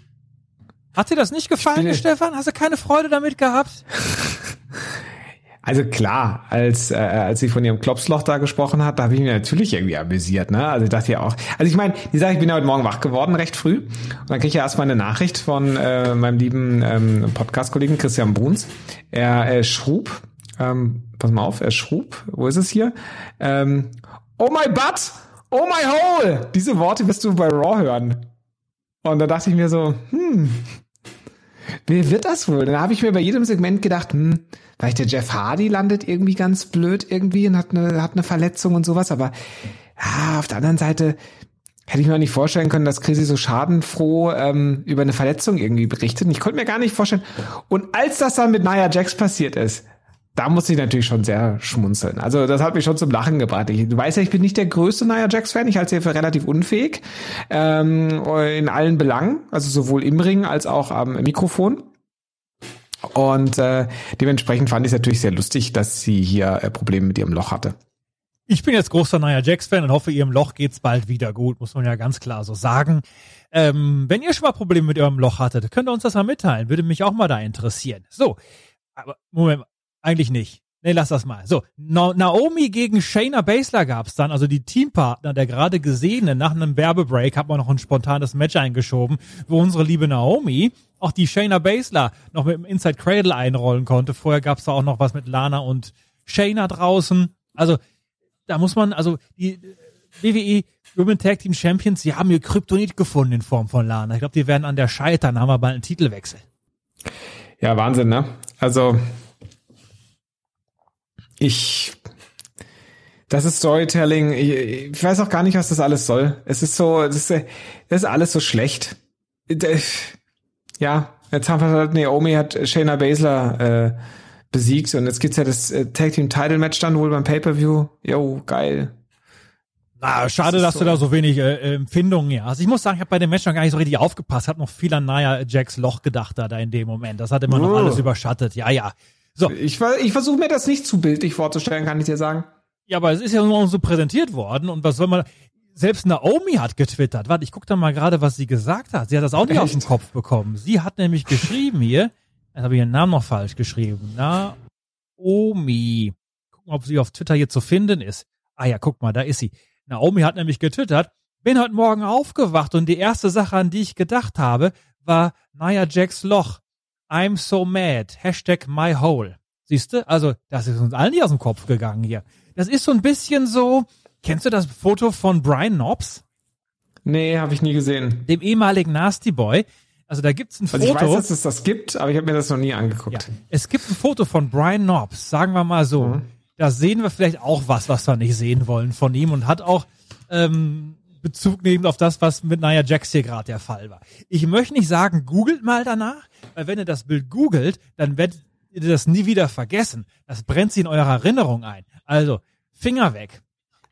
Hat dir das nicht gefallen, Stefan? Hast du keine Freude damit gehabt? Also klar, als äh, als sie von ihrem Klopsloch da gesprochen hat, da habe ich mich natürlich irgendwie amüsiert, ne? Also ich dachte ja auch. Also ich meine, die Sache, ich bin ja heute Morgen wach geworden, recht früh. Und dann krieg ich ja erstmal eine Nachricht von äh, meinem lieben ähm, Podcast-Kollegen Christian Bruns. Er äh, schrub, ähm, pass mal auf, er schrub, wo ist es hier? Ähm, oh my butt! Oh my hole! Diese Worte wirst du bei Raw hören. Und da dachte ich mir so, hm, Wer wird das wohl? Dann habe ich mir bei jedem Segment gedacht, hm, vielleicht der Jeff Hardy landet irgendwie ganz blöd irgendwie und hat eine, hat eine Verletzung und sowas, aber ja, auf der anderen Seite hätte ich mir auch nicht vorstellen können, dass Chrissy so schadenfroh ähm, über eine Verletzung irgendwie berichtet. Und ich konnte mir gar nicht vorstellen. Und als das dann mit Nia Jax passiert ist, da musste ich natürlich schon sehr schmunzeln. Also das hat mich schon zum Lachen gebracht. Ich, du weißt ja, ich bin nicht der größte Nia Jax-Fan. Ich halte sie für relativ unfähig ähm, in allen Belangen, also sowohl im Ring als auch am Mikrofon. Und äh, dementsprechend fand ich es natürlich sehr lustig, dass sie hier äh, Probleme mit ihrem Loch hatte. Ich bin jetzt großer Nia Jax-Fan und hoffe, ihrem Loch geht's bald wieder gut, muss man ja ganz klar so sagen. Ähm, wenn ihr schon mal Probleme mit eurem Loch hattet, könnt ihr uns das mal mitteilen. Würde mich auch mal da interessieren. So, aber Moment, eigentlich nicht. Nee, lass das mal. So, Na Naomi gegen Shayna Baszler gab's dann, also die Teampartner der gerade gesehenen. Nach einem Werbebreak hat man noch ein spontanes Match eingeschoben, wo unsere liebe Naomi auch die Shayna Baszler noch mit dem Inside Cradle einrollen konnte. Vorher gab's da auch noch was mit Lana und Shayna draußen. Also, da muss man, also die WWE Women Tag Team Champions, die haben ihr Kryptonit gefunden in Form von Lana. Ich glaube, die werden an der scheitern, haben wir bald einen Titelwechsel. Ja, Wahnsinn, ne? Also ich Das ist Storytelling. Ich, ich weiß auch gar nicht, was das alles soll. Es ist so, das ist, das ist alles so schlecht. Ja, jetzt haben wir halt, Naomi hat Shayna Baszler äh, besiegt und jetzt gibt's ja das äh, Tag Team Title Match dann wohl beim Pay-Per-View. Jo, geil. Ah, schade, das dass so. du da so wenig äh, Empfindungen ja hast. Ich muss sagen, ich habe bei dem Match noch gar nicht so richtig aufgepasst. Hab noch viel an Naya Jacks Loch gedacht da, da in dem Moment. Das hat immer noch alles überschattet. Ja, ja. So. Ich, ich versuche mir das nicht zu bildlich vorzustellen, kann ich dir sagen. Ja, aber es ist ja nur so präsentiert worden und was soll man selbst Naomi hat getwittert. Warte, ich guck da mal gerade, was sie gesagt hat. Sie hat das auch nicht Echt? aus dem Kopf bekommen. Sie hat nämlich geschrieben hier, jetzt habe ich ihren Namen noch falsch geschrieben. Naomi. Gucken, ob sie auf Twitter hier zu finden ist. Ah ja, guck mal, da ist sie. Naomi hat nämlich getwittert, bin heute Morgen aufgewacht und die erste Sache, an die ich gedacht habe, war Nia Jacks Loch. I'm so mad. Hashtag my hole. Siehste? Also, das ist uns allen nicht aus dem Kopf gegangen hier. Das ist so ein bisschen so, kennst du das Foto von Brian Knobs? Nee, habe ich nie gesehen. Dem ehemaligen Nasty Boy. Also da gibt's ein Foto. Also ich weiß, dass es das gibt, aber ich habe mir das noch nie angeguckt. Ja, es gibt ein Foto von Brian Knobs, sagen wir mal so. Mhm da sehen wir vielleicht auch was, was wir nicht sehen wollen von ihm und hat auch ähm, Bezug nehmend auf das, was mit Nia Jax hier gerade der Fall war. Ich möchte nicht sagen, googelt mal danach, weil wenn ihr das Bild googelt, dann werdet ihr das nie wieder vergessen. Das brennt sich in eurer Erinnerung ein. Also, Finger weg.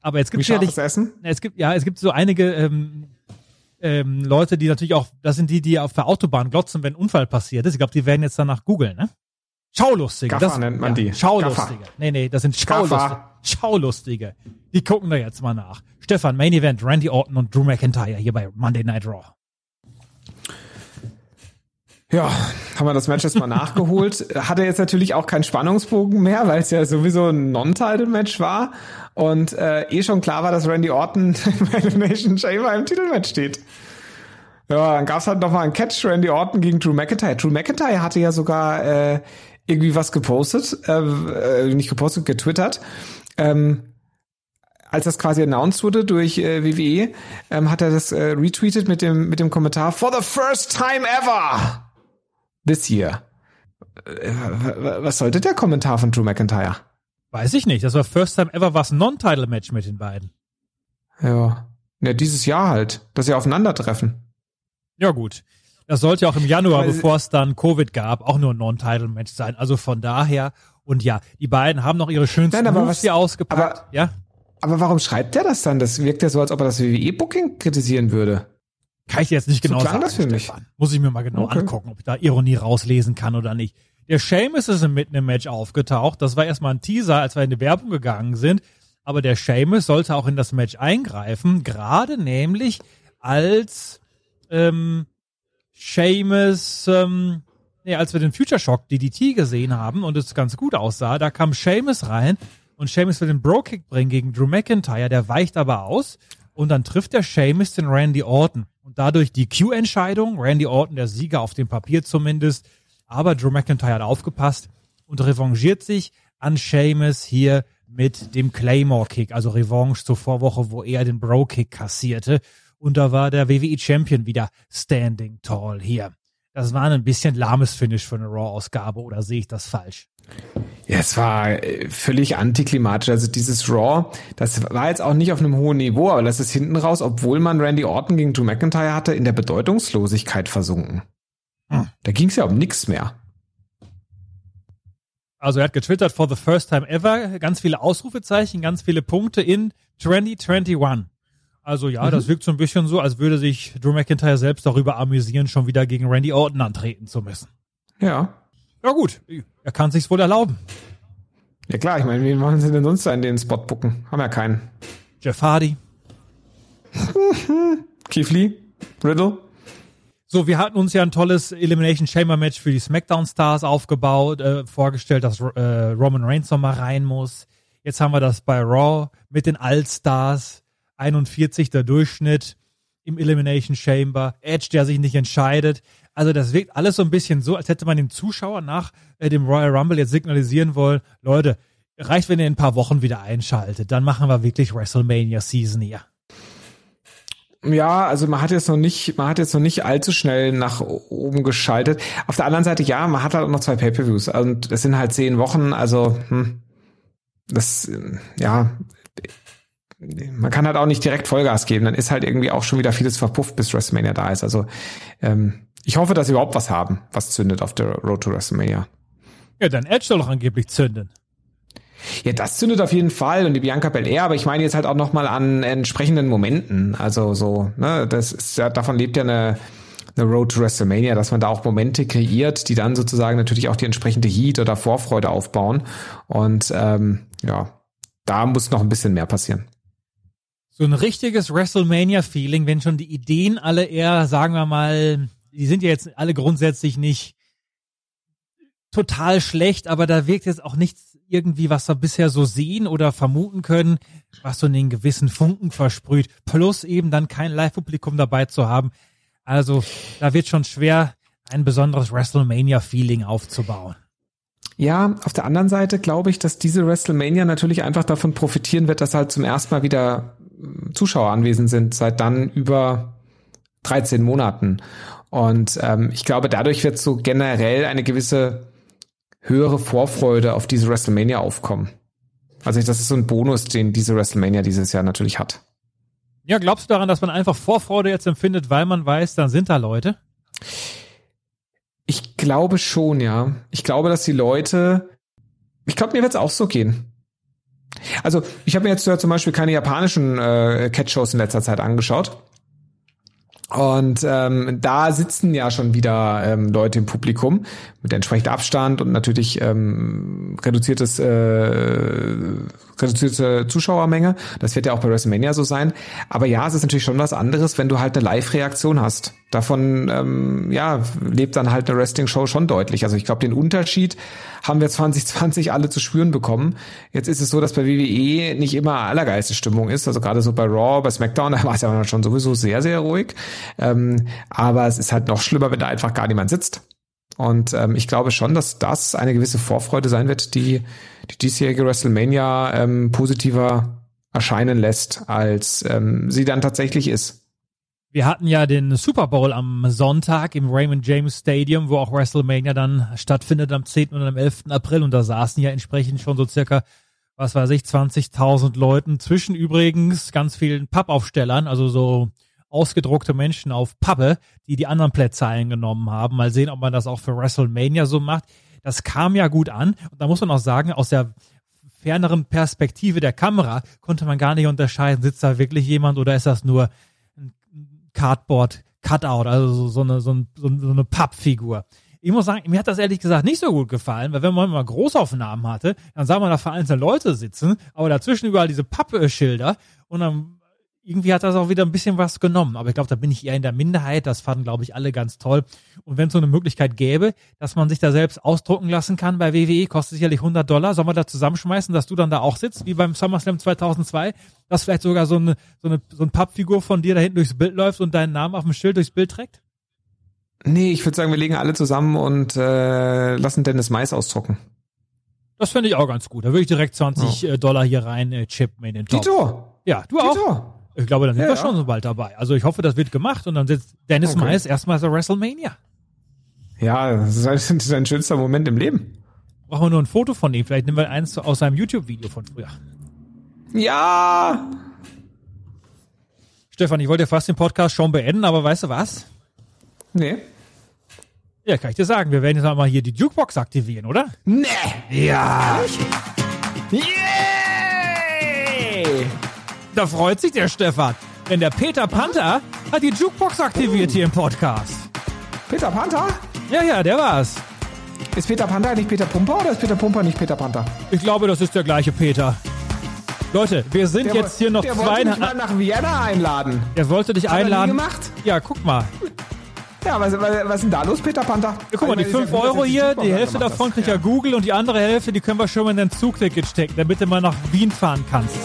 Aber jetzt gibt es sicherlich, Essen? Es gibt, ja, es gibt so einige ähm, ähm, Leute, die natürlich auch, das sind die, die auf der Autobahn glotzen, wenn ein Unfall passiert ist. Ich glaube, die werden jetzt danach googeln, ne? Schaulustige. Gaffer das, nennt man ja, die. Schaulustige. Gaffer. Nee, nee, das sind Schaulustige. Schaulustige. Die gucken da jetzt mal nach. Stefan, Main Event, Randy Orton und Drew McIntyre hier bei Monday Night Raw. Ja, haben wir das Match jetzt mal nachgeholt. Hatte jetzt natürlich auch keinen Spannungsbogen mehr, weil es ja sowieso ein Non-Title-Match war. Und äh, eh schon klar war, dass Randy Orton im Elimination Chamber im Titelmatch steht. Ja, dann gab's halt noch mal einen Catch Randy Orton gegen Drew McIntyre. Drew McIntyre hatte ja sogar äh, irgendwie was gepostet, äh, äh, nicht gepostet, getwittert. Ähm, als das quasi announced wurde durch äh, WWE, ähm, hat er das äh, retweetet mit dem mit dem Kommentar For the first time ever this year. Äh, was sollte der Kommentar von Drew McIntyre? Weiß ich nicht. Das war first time ever was Non-Title Match mit den beiden. Ja. Ja, dieses Jahr halt, dass sie aufeinandertreffen. Ja gut. Das sollte ja auch im Januar, bevor es dann Covid gab, auch nur ein Non-Title-Match sein. Also von daher, und ja, die beiden haben noch ihre schönsten Nein, aber Moves hier ausgepackt. Aber, ja? aber warum schreibt der das dann? Das wirkt ja so, als ob er das WWE-Booking kritisieren würde. Kann ich jetzt nicht genau so sagen. das für mich. Stefan. Muss ich mir mal genau okay. angucken, ob ich da Ironie rauslesen kann oder nicht. Der Seamus ist mitten im Match aufgetaucht. Das war erstmal ein Teaser, als wir in die Werbung gegangen sind. Aber der Seamus sollte auch in das Match eingreifen, gerade nämlich als ähm, Seamus, ähm, nee, als wir den Future Shock DDT gesehen haben und es ganz gut aussah, da kam Seamus rein und Seamus will den Bro-Kick bringen gegen Drew McIntyre, der weicht aber aus und dann trifft der Seamus den Randy Orton und dadurch die Q-Entscheidung, Randy Orton der Sieger auf dem Papier zumindest, aber Drew McIntyre hat aufgepasst und revanchiert sich an Seamus hier mit dem Claymore Kick, also Revanche zur Vorwoche, wo er den Bro Kick kassierte und da war der WWE Champion wieder standing tall hier. Das war ein bisschen lahmes Finish für eine Raw-Ausgabe oder sehe ich das falsch? Ja, es war äh, völlig antiklimatisch. Also dieses Raw, das war jetzt auch nicht auf einem hohen Niveau, aber das ist hinten raus, obwohl man Randy Orton gegen Drew McIntyre hatte, in der Bedeutungslosigkeit versunken. Hm. Da ging es ja um nichts mehr. Also er hat getwittert for the first time ever, ganz viele Ausrufezeichen, ganz viele Punkte in 2021. Also ja, mhm. das wirkt so ein bisschen so, als würde sich Drew McIntyre selbst darüber amüsieren, schon wieder gegen Randy Orton antreten zu müssen. Ja. Ja gut, er kann sich's wohl erlauben. Ja klar, ich meine, wie machen sie denn sonst in den Spot bucken? Haben ja keinen. Jeff Hardy. Keith Lee, Riddle. So, wir hatten uns ja ein tolles Elimination Chamber Match für die SmackDown Stars aufgebaut, äh, vorgestellt, dass äh, Roman Reigns nochmal rein muss. Jetzt haben wir das bei Raw mit den All Stars 41 der Durchschnitt im Elimination Chamber, Edge, der sich nicht entscheidet. Also das wirkt alles so ein bisschen so, als hätte man dem Zuschauer nach äh, dem Royal Rumble jetzt signalisieren wollen, Leute, reicht, wenn ihr in ein paar Wochen wieder einschaltet, dann machen wir wirklich WrestleMania Season hier. Ja, also man hat jetzt noch nicht, man hat jetzt noch nicht allzu schnell nach oben geschaltet. Auf der anderen Seite, ja, man hat halt auch noch zwei Pay-Per-Views und das sind halt zehn Wochen, also hm, das, ja, man kann halt auch nicht direkt Vollgas geben, dann ist halt irgendwie auch schon wieder vieles verpufft, bis WrestleMania da ist. Also ähm, ich hoffe, dass sie überhaupt was haben, was zündet auf der Road to WrestleMania. Ja, dann Edge soll doch angeblich zünden. Ja, das zündet auf jeden Fall und die Bianca Belair, aber ich meine jetzt halt auch noch mal an entsprechenden Momenten. Also so, ne, das ist ja davon lebt ja eine eine Road to WrestleMania, dass man da auch Momente kreiert, die dann sozusagen natürlich auch die entsprechende Heat oder Vorfreude aufbauen. Und ähm, ja, da muss noch ein bisschen mehr passieren. So ein richtiges WrestleMania-Feeling, wenn schon die Ideen alle eher, sagen wir mal, die sind ja jetzt alle grundsätzlich nicht total schlecht, aber da wirkt jetzt auch nichts irgendwie, was wir bisher so sehen oder vermuten können, was so einen gewissen Funken versprüht. Plus eben dann kein Live-Publikum dabei zu haben. Also da wird schon schwer, ein besonderes WrestleMania-Feeling aufzubauen. Ja, auf der anderen Seite glaube ich, dass diese WrestleMania natürlich einfach davon profitieren wird, dass halt zum ersten Mal wieder Zuschauer anwesend sind, seit dann über 13 Monaten. Und ähm, ich glaube, dadurch wird so generell eine gewisse höhere Vorfreude auf diese WrestleMania aufkommen. Also das ist so ein Bonus, den diese WrestleMania dieses Jahr natürlich hat. Ja, glaubst du daran, dass man einfach Vorfreude jetzt empfindet, weil man weiß, dann sind da Leute? Ich glaube schon, ja. Ich glaube, dass die Leute, ich glaube, mir wird es auch so gehen. Also, ich habe mir jetzt ja zum Beispiel keine japanischen äh, Catch-Shows in letzter Zeit angeschaut. Und ähm, da sitzen ja schon wieder ähm, Leute im Publikum mit entsprechendem Abstand und natürlich ähm, reduziertes äh, reduzierte Zuschauermenge. Das wird ja auch bei WrestleMania so sein. Aber ja, es ist natürlich schon was anderes, wenn du halt eine Live-Reaktion hast. Davon ähm, ja lebt dann halt eine Wrestling-Show schon deutlich. Also ich glaube, den Unterschied haben wir 2020 alle zu spüren bekommen. Jetzt ist es so, dass bei WWE nicht immer allergeiste Stimmung ist. Also gerade so bei Raw, bei SmackDown, da war es ja schon sowieso sehr, sehr ruhig. Ähm, aber es ist halt noch schlimmer, wenn da einfach gar niemand sitzt. Und ähm, ich glaube schon, dass das eine gewisse Vorfreude sein wird, die die diesjährige WrestleMania ähm, positiver erscheinen lässt, als ähm, sie dann tatsächlich ist. Wir hatten ja den Super Bowl am Sonntag im Raymond James Stadium, wo auch WrestleMania dann stattfindet am 10. und am 11. April. Und da saßen ja entsprechend schon so circa, was weiß ich, 20.000 Leuten. Zwischen übrigens ganz vielen Pappaufstellern, also so ausgedruckte Menschen auf Pappe, die die anderen Plätze eingenommen haben. Mal sehen, ob man das auch für WrestleMania so macht. Das kam ja gut an. Und da muss man auch sagen, aus der ferneren Perspektive der Kamera konnte man gar nicht unterscheiden, sitzt da wirklich jemand oder ist das nur Cardboard Cutout, also so, so, eine, so, ein, so eine Pappfigur. Ich muss sagen, mir hat das ehrlich gesagt nicht so gut gefallen, weil wenn man mal Großaufnahmen hatte, dann sah man da vereinzelte Leute sitzen, aber dazwischen überall diese Pappschilder und dann irgendwie hat das auch wieder ein bisschen was genommen. Aber ich glaube, da bin ich eher in der Minderheit. Das fanden, glaube ich, alle ganz toll. Und wenn es so eine Möglichkeit gäbe, dass man sich da selbst ausdrucken lassen kann bei WWE, kostet sicherlich 100 Dollar. Sollen wir da zusammenschmeißen, dass du dann da auch sitzt, wie beim SummerSlam 2002? Dass vielleicht sogar so eine, so eine, so eine Pappfigur von dir da hinten durchs Bild läuft und deinen Namen auf dem Schild durchs Bild trägt? Nee, ich würde sagen, wir legen alle zusammen und äh, lassen Dennis Mais ausdrucken. Das fände ich auch ganz gut. Da würde ich direkt 20 oh. Dollar hier rein äh, chippen in den Topf. Tito! Ja, du auch. Ich glaube, dann sind ja, wir schon so bald dabei. Also ich hoffe, das wird gemacht und dann sitzt Dennis okay. Mais erstmal zur WrestleMania. Ja, das ist sein schönster Moment im Leben. Brauchen wir nur ein Foto von ihm. Vielleicht nehmen wir eins aus seinem YouTube-Video von früher. Ja! Stefan, ich wollte ja fast den Podcast schon beenden, aber weißt du was? Nee. Ja, kann ich dir sagen. Wir werden jetzt mal hier die Jukebox aktivieren, oder? Nee! Ja! Yeah! Da freut sich der Stefan. Denn der Peter Panther hat die Jukebox aktiviert hier im Podcast. Peter Panther? Ja, ja, der war's. Ist Peter Panther nicht Peter Pumper oder ist Peter Pumper nicht Peter Panther? Ich glaube, das ist der gleiche Peter. Leute, wir sind der, jetzt hier noch der zwei. Der wollte mal nach Vienna einladen. Er wollte dich Hat einladen. Er nie gemacht? Ja, guck mal. Ja, was, was, was ist denn da los, Peter Panther? Ja, guck mal, die 5 Euro hier, die Hälfte davon kriegt ja Google und die andere Hälfte, die können wir schon mal in dein Zugticket stecken, damit du mal nach Wien fahren kannst.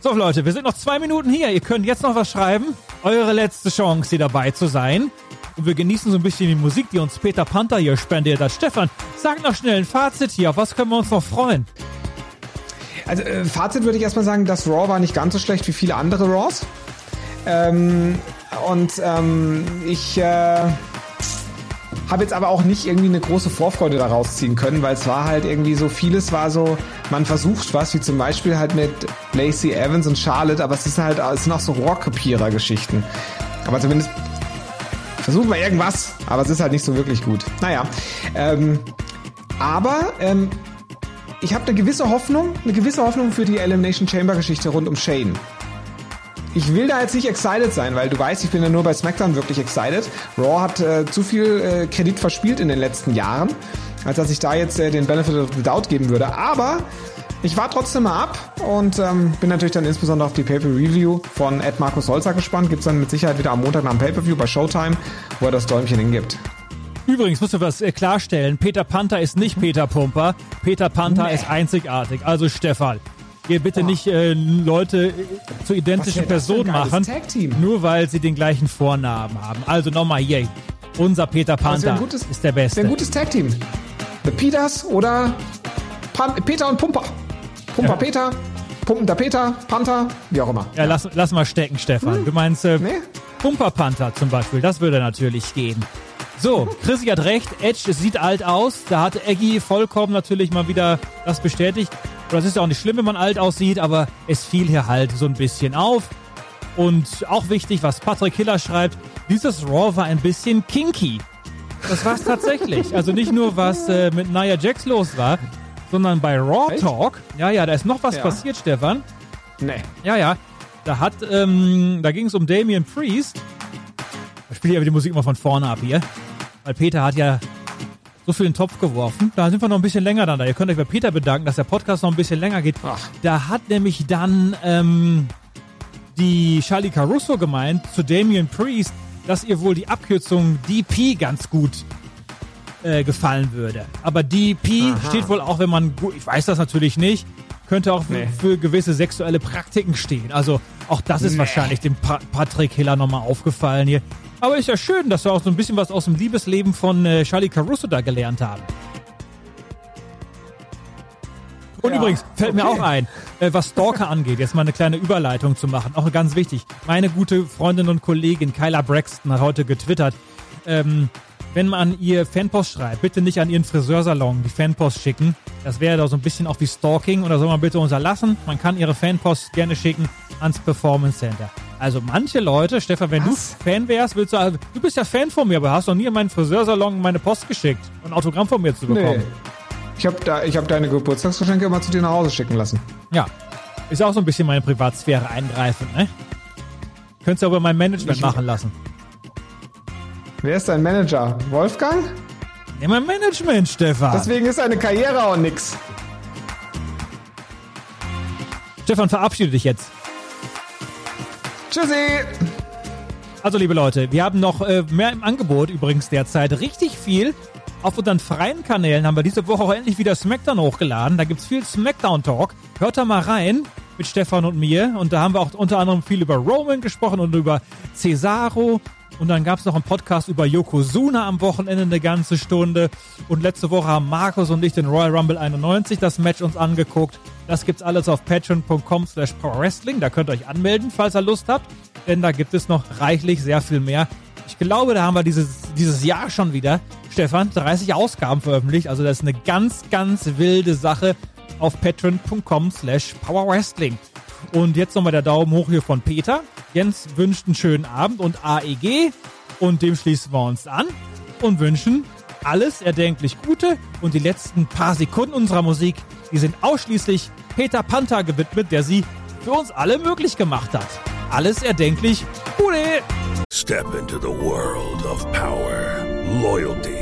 So, Leute, wir sind noch zwei Minuten hier. Ihr könnt jetzt noch was schreiben. Eure letzte Chance, hier dabei zu sein. Und wir genießen so ein bisschen die Musik, die uns Peter Panther hier spendiert hat. Stefan, sag noch schnell ein Fazit hier. Auf was können wir uns noch freuen? Also, äh, Fazit würde ich erstmal sagen, das Raw war nicht ganz so schlecht wie viele andere Raws. Ähm, und ähm, ich äh, habe jetzt aber auch nicht irgendwie eine große Vorfreude daraus ziehen können, weil es war halt irgendwie so vieles war so, man versucht was, wie zum Beispiel halt mit Lacey Evans und Charlotte, aber es ist halt, es sind auch so Rohrkrepierer-Geschichten. Aber zumindest versuchen wir irgendwas, aber es ist halt nicht so wirklich gut. Naja, ähm, aber ähm, ich habe eine gewisse Hoffnung, eine gewisse Hoffnung für die Elimination Chamber Geschichte rund um Shane. Ich will da jetzt nicht excited sein, weil du weißt, ich bin ja nur bei SmackDown wirklich excited. Raw hat äh, zu viel äh, Kredit verspielt in den letzten Jahren, als dass ich da jetzt äh, den Benefit of the Doubt geben würde. Aber ich war trotzdem mal ab und ähm, bin natürlich dann insbesondere auf die Pay-Per-Review von Ed Markus Holzer gespannt. Gibt's dann mit Sicherheit wieder am Montag nach dem Pay-Per-View bei Showtime, wo er das Däumchen hingibt. Übrigens musst du was äh, klarstellen. Peter Panther ist nicht Peter Pumper. Peter Panther Nee. ist einzigartig. Also Stefan, ihr bitte nicht äh, Leute äh, zu identischen Personen machen, nur weil sie den gleichen Vornamen haben. Also nochmal hier. Unser Peter wär Panther gutes, ist der Beste. ein gutes Tag-Team. The Peters oder Pan Peter und Pumper. Pumper Ja. Peter, pumpender Peter, Panther, wie auch immer. Ja, lass, lass mal stecken, Stefan. Du meinst äh, Nee. Pumper Panther zum Beispiel. Das würde natürlich gehen. So, Chrissy hat recht. Edge sieht alt aus. Da hat Eggy vollkommen natürlich mal wieder das bestätigt. Und das ist ja auch nicht schlimm, wenn man alt aussieht, aber es fiel hier halt so ein bisschen auf. Und auch wichtig, was Patrick Hiller schreibt, dieses Raw war ein bisschen kinky. Das war es tatsächlich. Also nicht nur, was äh, mit Nia Jax los war, sondern bei Raw Echt? Talk. Ja, ja, da ist noch was Ja. passiert, Stefan. Nee. Ja, ja. Da hat, ähm, da ging es um Damien Priest. Da spiele ich aber die Musik immer von vorne ab hier. Weil Peter hat ja so viel in den Topf geworfen. Da sind wir noch ein bisschen länger dann da. Ihr könnt euch bei Peter bedanken, dass der Podcast noch ein bisschen länger geht. Ach. Da hat nämlich dann ähm, die Charlie Caruso gemeint zu Damien Priest, dass ihr wohl die Abkürzung DP ganz gut äh, gefallen würde. Aber DP steht wohl auch, wenn man, ich weiß das natürlich nicht, könnte auch Nee. für gewisse sexuelle Praktiken stehen. Also auch das ist wahrscheinlich dem pa Patrick Hiller nochmal aufgefallen hier. Aber ist ja schön, dass wir auch so ein bisschen was aus dem Liebesleben von äh, Charlie Caruso da gelernt haben. Und Ja, übrigens, fällt mir okay. auch ein, äh, was Stalker angeht, jetzt mal eine kleine Überleitung zu machen, auch ganz wichtig. Meine gute Freundin und Kollegin Kyla Braxton hat heute getwittert, ähm, wenn man ihr Fanpost schreibt, bitte nicht an ihren Friseursalon die Fanpost schicken. Das wäre doch so ein bisschen auch wie Stalking oder soll man bitte unterlassen. Man kann ihre Fanpost gerne schicken ans Performance Center. Also manche Leute, Stefan, wenn Was? du Fan wärst, willst du, also, du bist ja Fan von mir, aber hast doch nie in meinen Friseursalon meine Post geschickt, um ein Autogramm von mir zu bekommen. Nee. Ich habe da, ich hab deine Geburtstagsgeschenke immer zu dir nach Hause schicken lassen. Ja. Ist auch so ein bisschen meine Privatsphäre eingreifen, ne? Könntest du aber mein Management Ich- machen lassen. Wer ist dein Manager? Wolfgang? Ja, mein Management, Stefan. Deswegen ist deine Karriere auch nix. Stefan, verabschiede dich jetzt. Tschüssi! Also, liebe Leute, wir haben noch äh, mehr im Angebot übrigens derzeit. Richtig viel. Auf unseren freien Kanälen haben wir diese Woche auch endlich wieder Smackdown hochgeladen. Da gibt's viel Smackdown-Talk. Hört da mal rein mit Stefan und mir. Und da haben wir auch unter anderem viel über Roman gesprochen und über Cesaro. Und dann gab's noch einen Podcast über Yokozuna am Wochenende eine ganze Stunde. Und letzte Woche haben Markus und ich den Royal Rumble 91 das Match uns angeguckt. Das gibt's alles auf patreon.com slash powerwrestling. Da könnt ihr euch anmelden, falls ihr Lust habt. Denn da gibt es noch reichlich sehr viel mehr. Ich glaube, da haben wir dieses, dieses Jahr schon wieder, Stefan, 30 Ausgaben veröffentlicht. Also das ist eine ganz, ganz wilde Sache auf patreon.com slash powerwrestling. Und jetzt nochmal der Daumen hoch hier von Peter. Jens wünscht einen schönen Abend und AEG. Und dem schließen wir uns an und wünschen alles erdenklich Gute. Und die letzten paar Sekunden unserer Musik, die sind ausschließlich Peter Panther gewidmet, der sie für uns alle möglich gemacht hat. Alles erdenklich Gute! Step into the world of power, loyalty,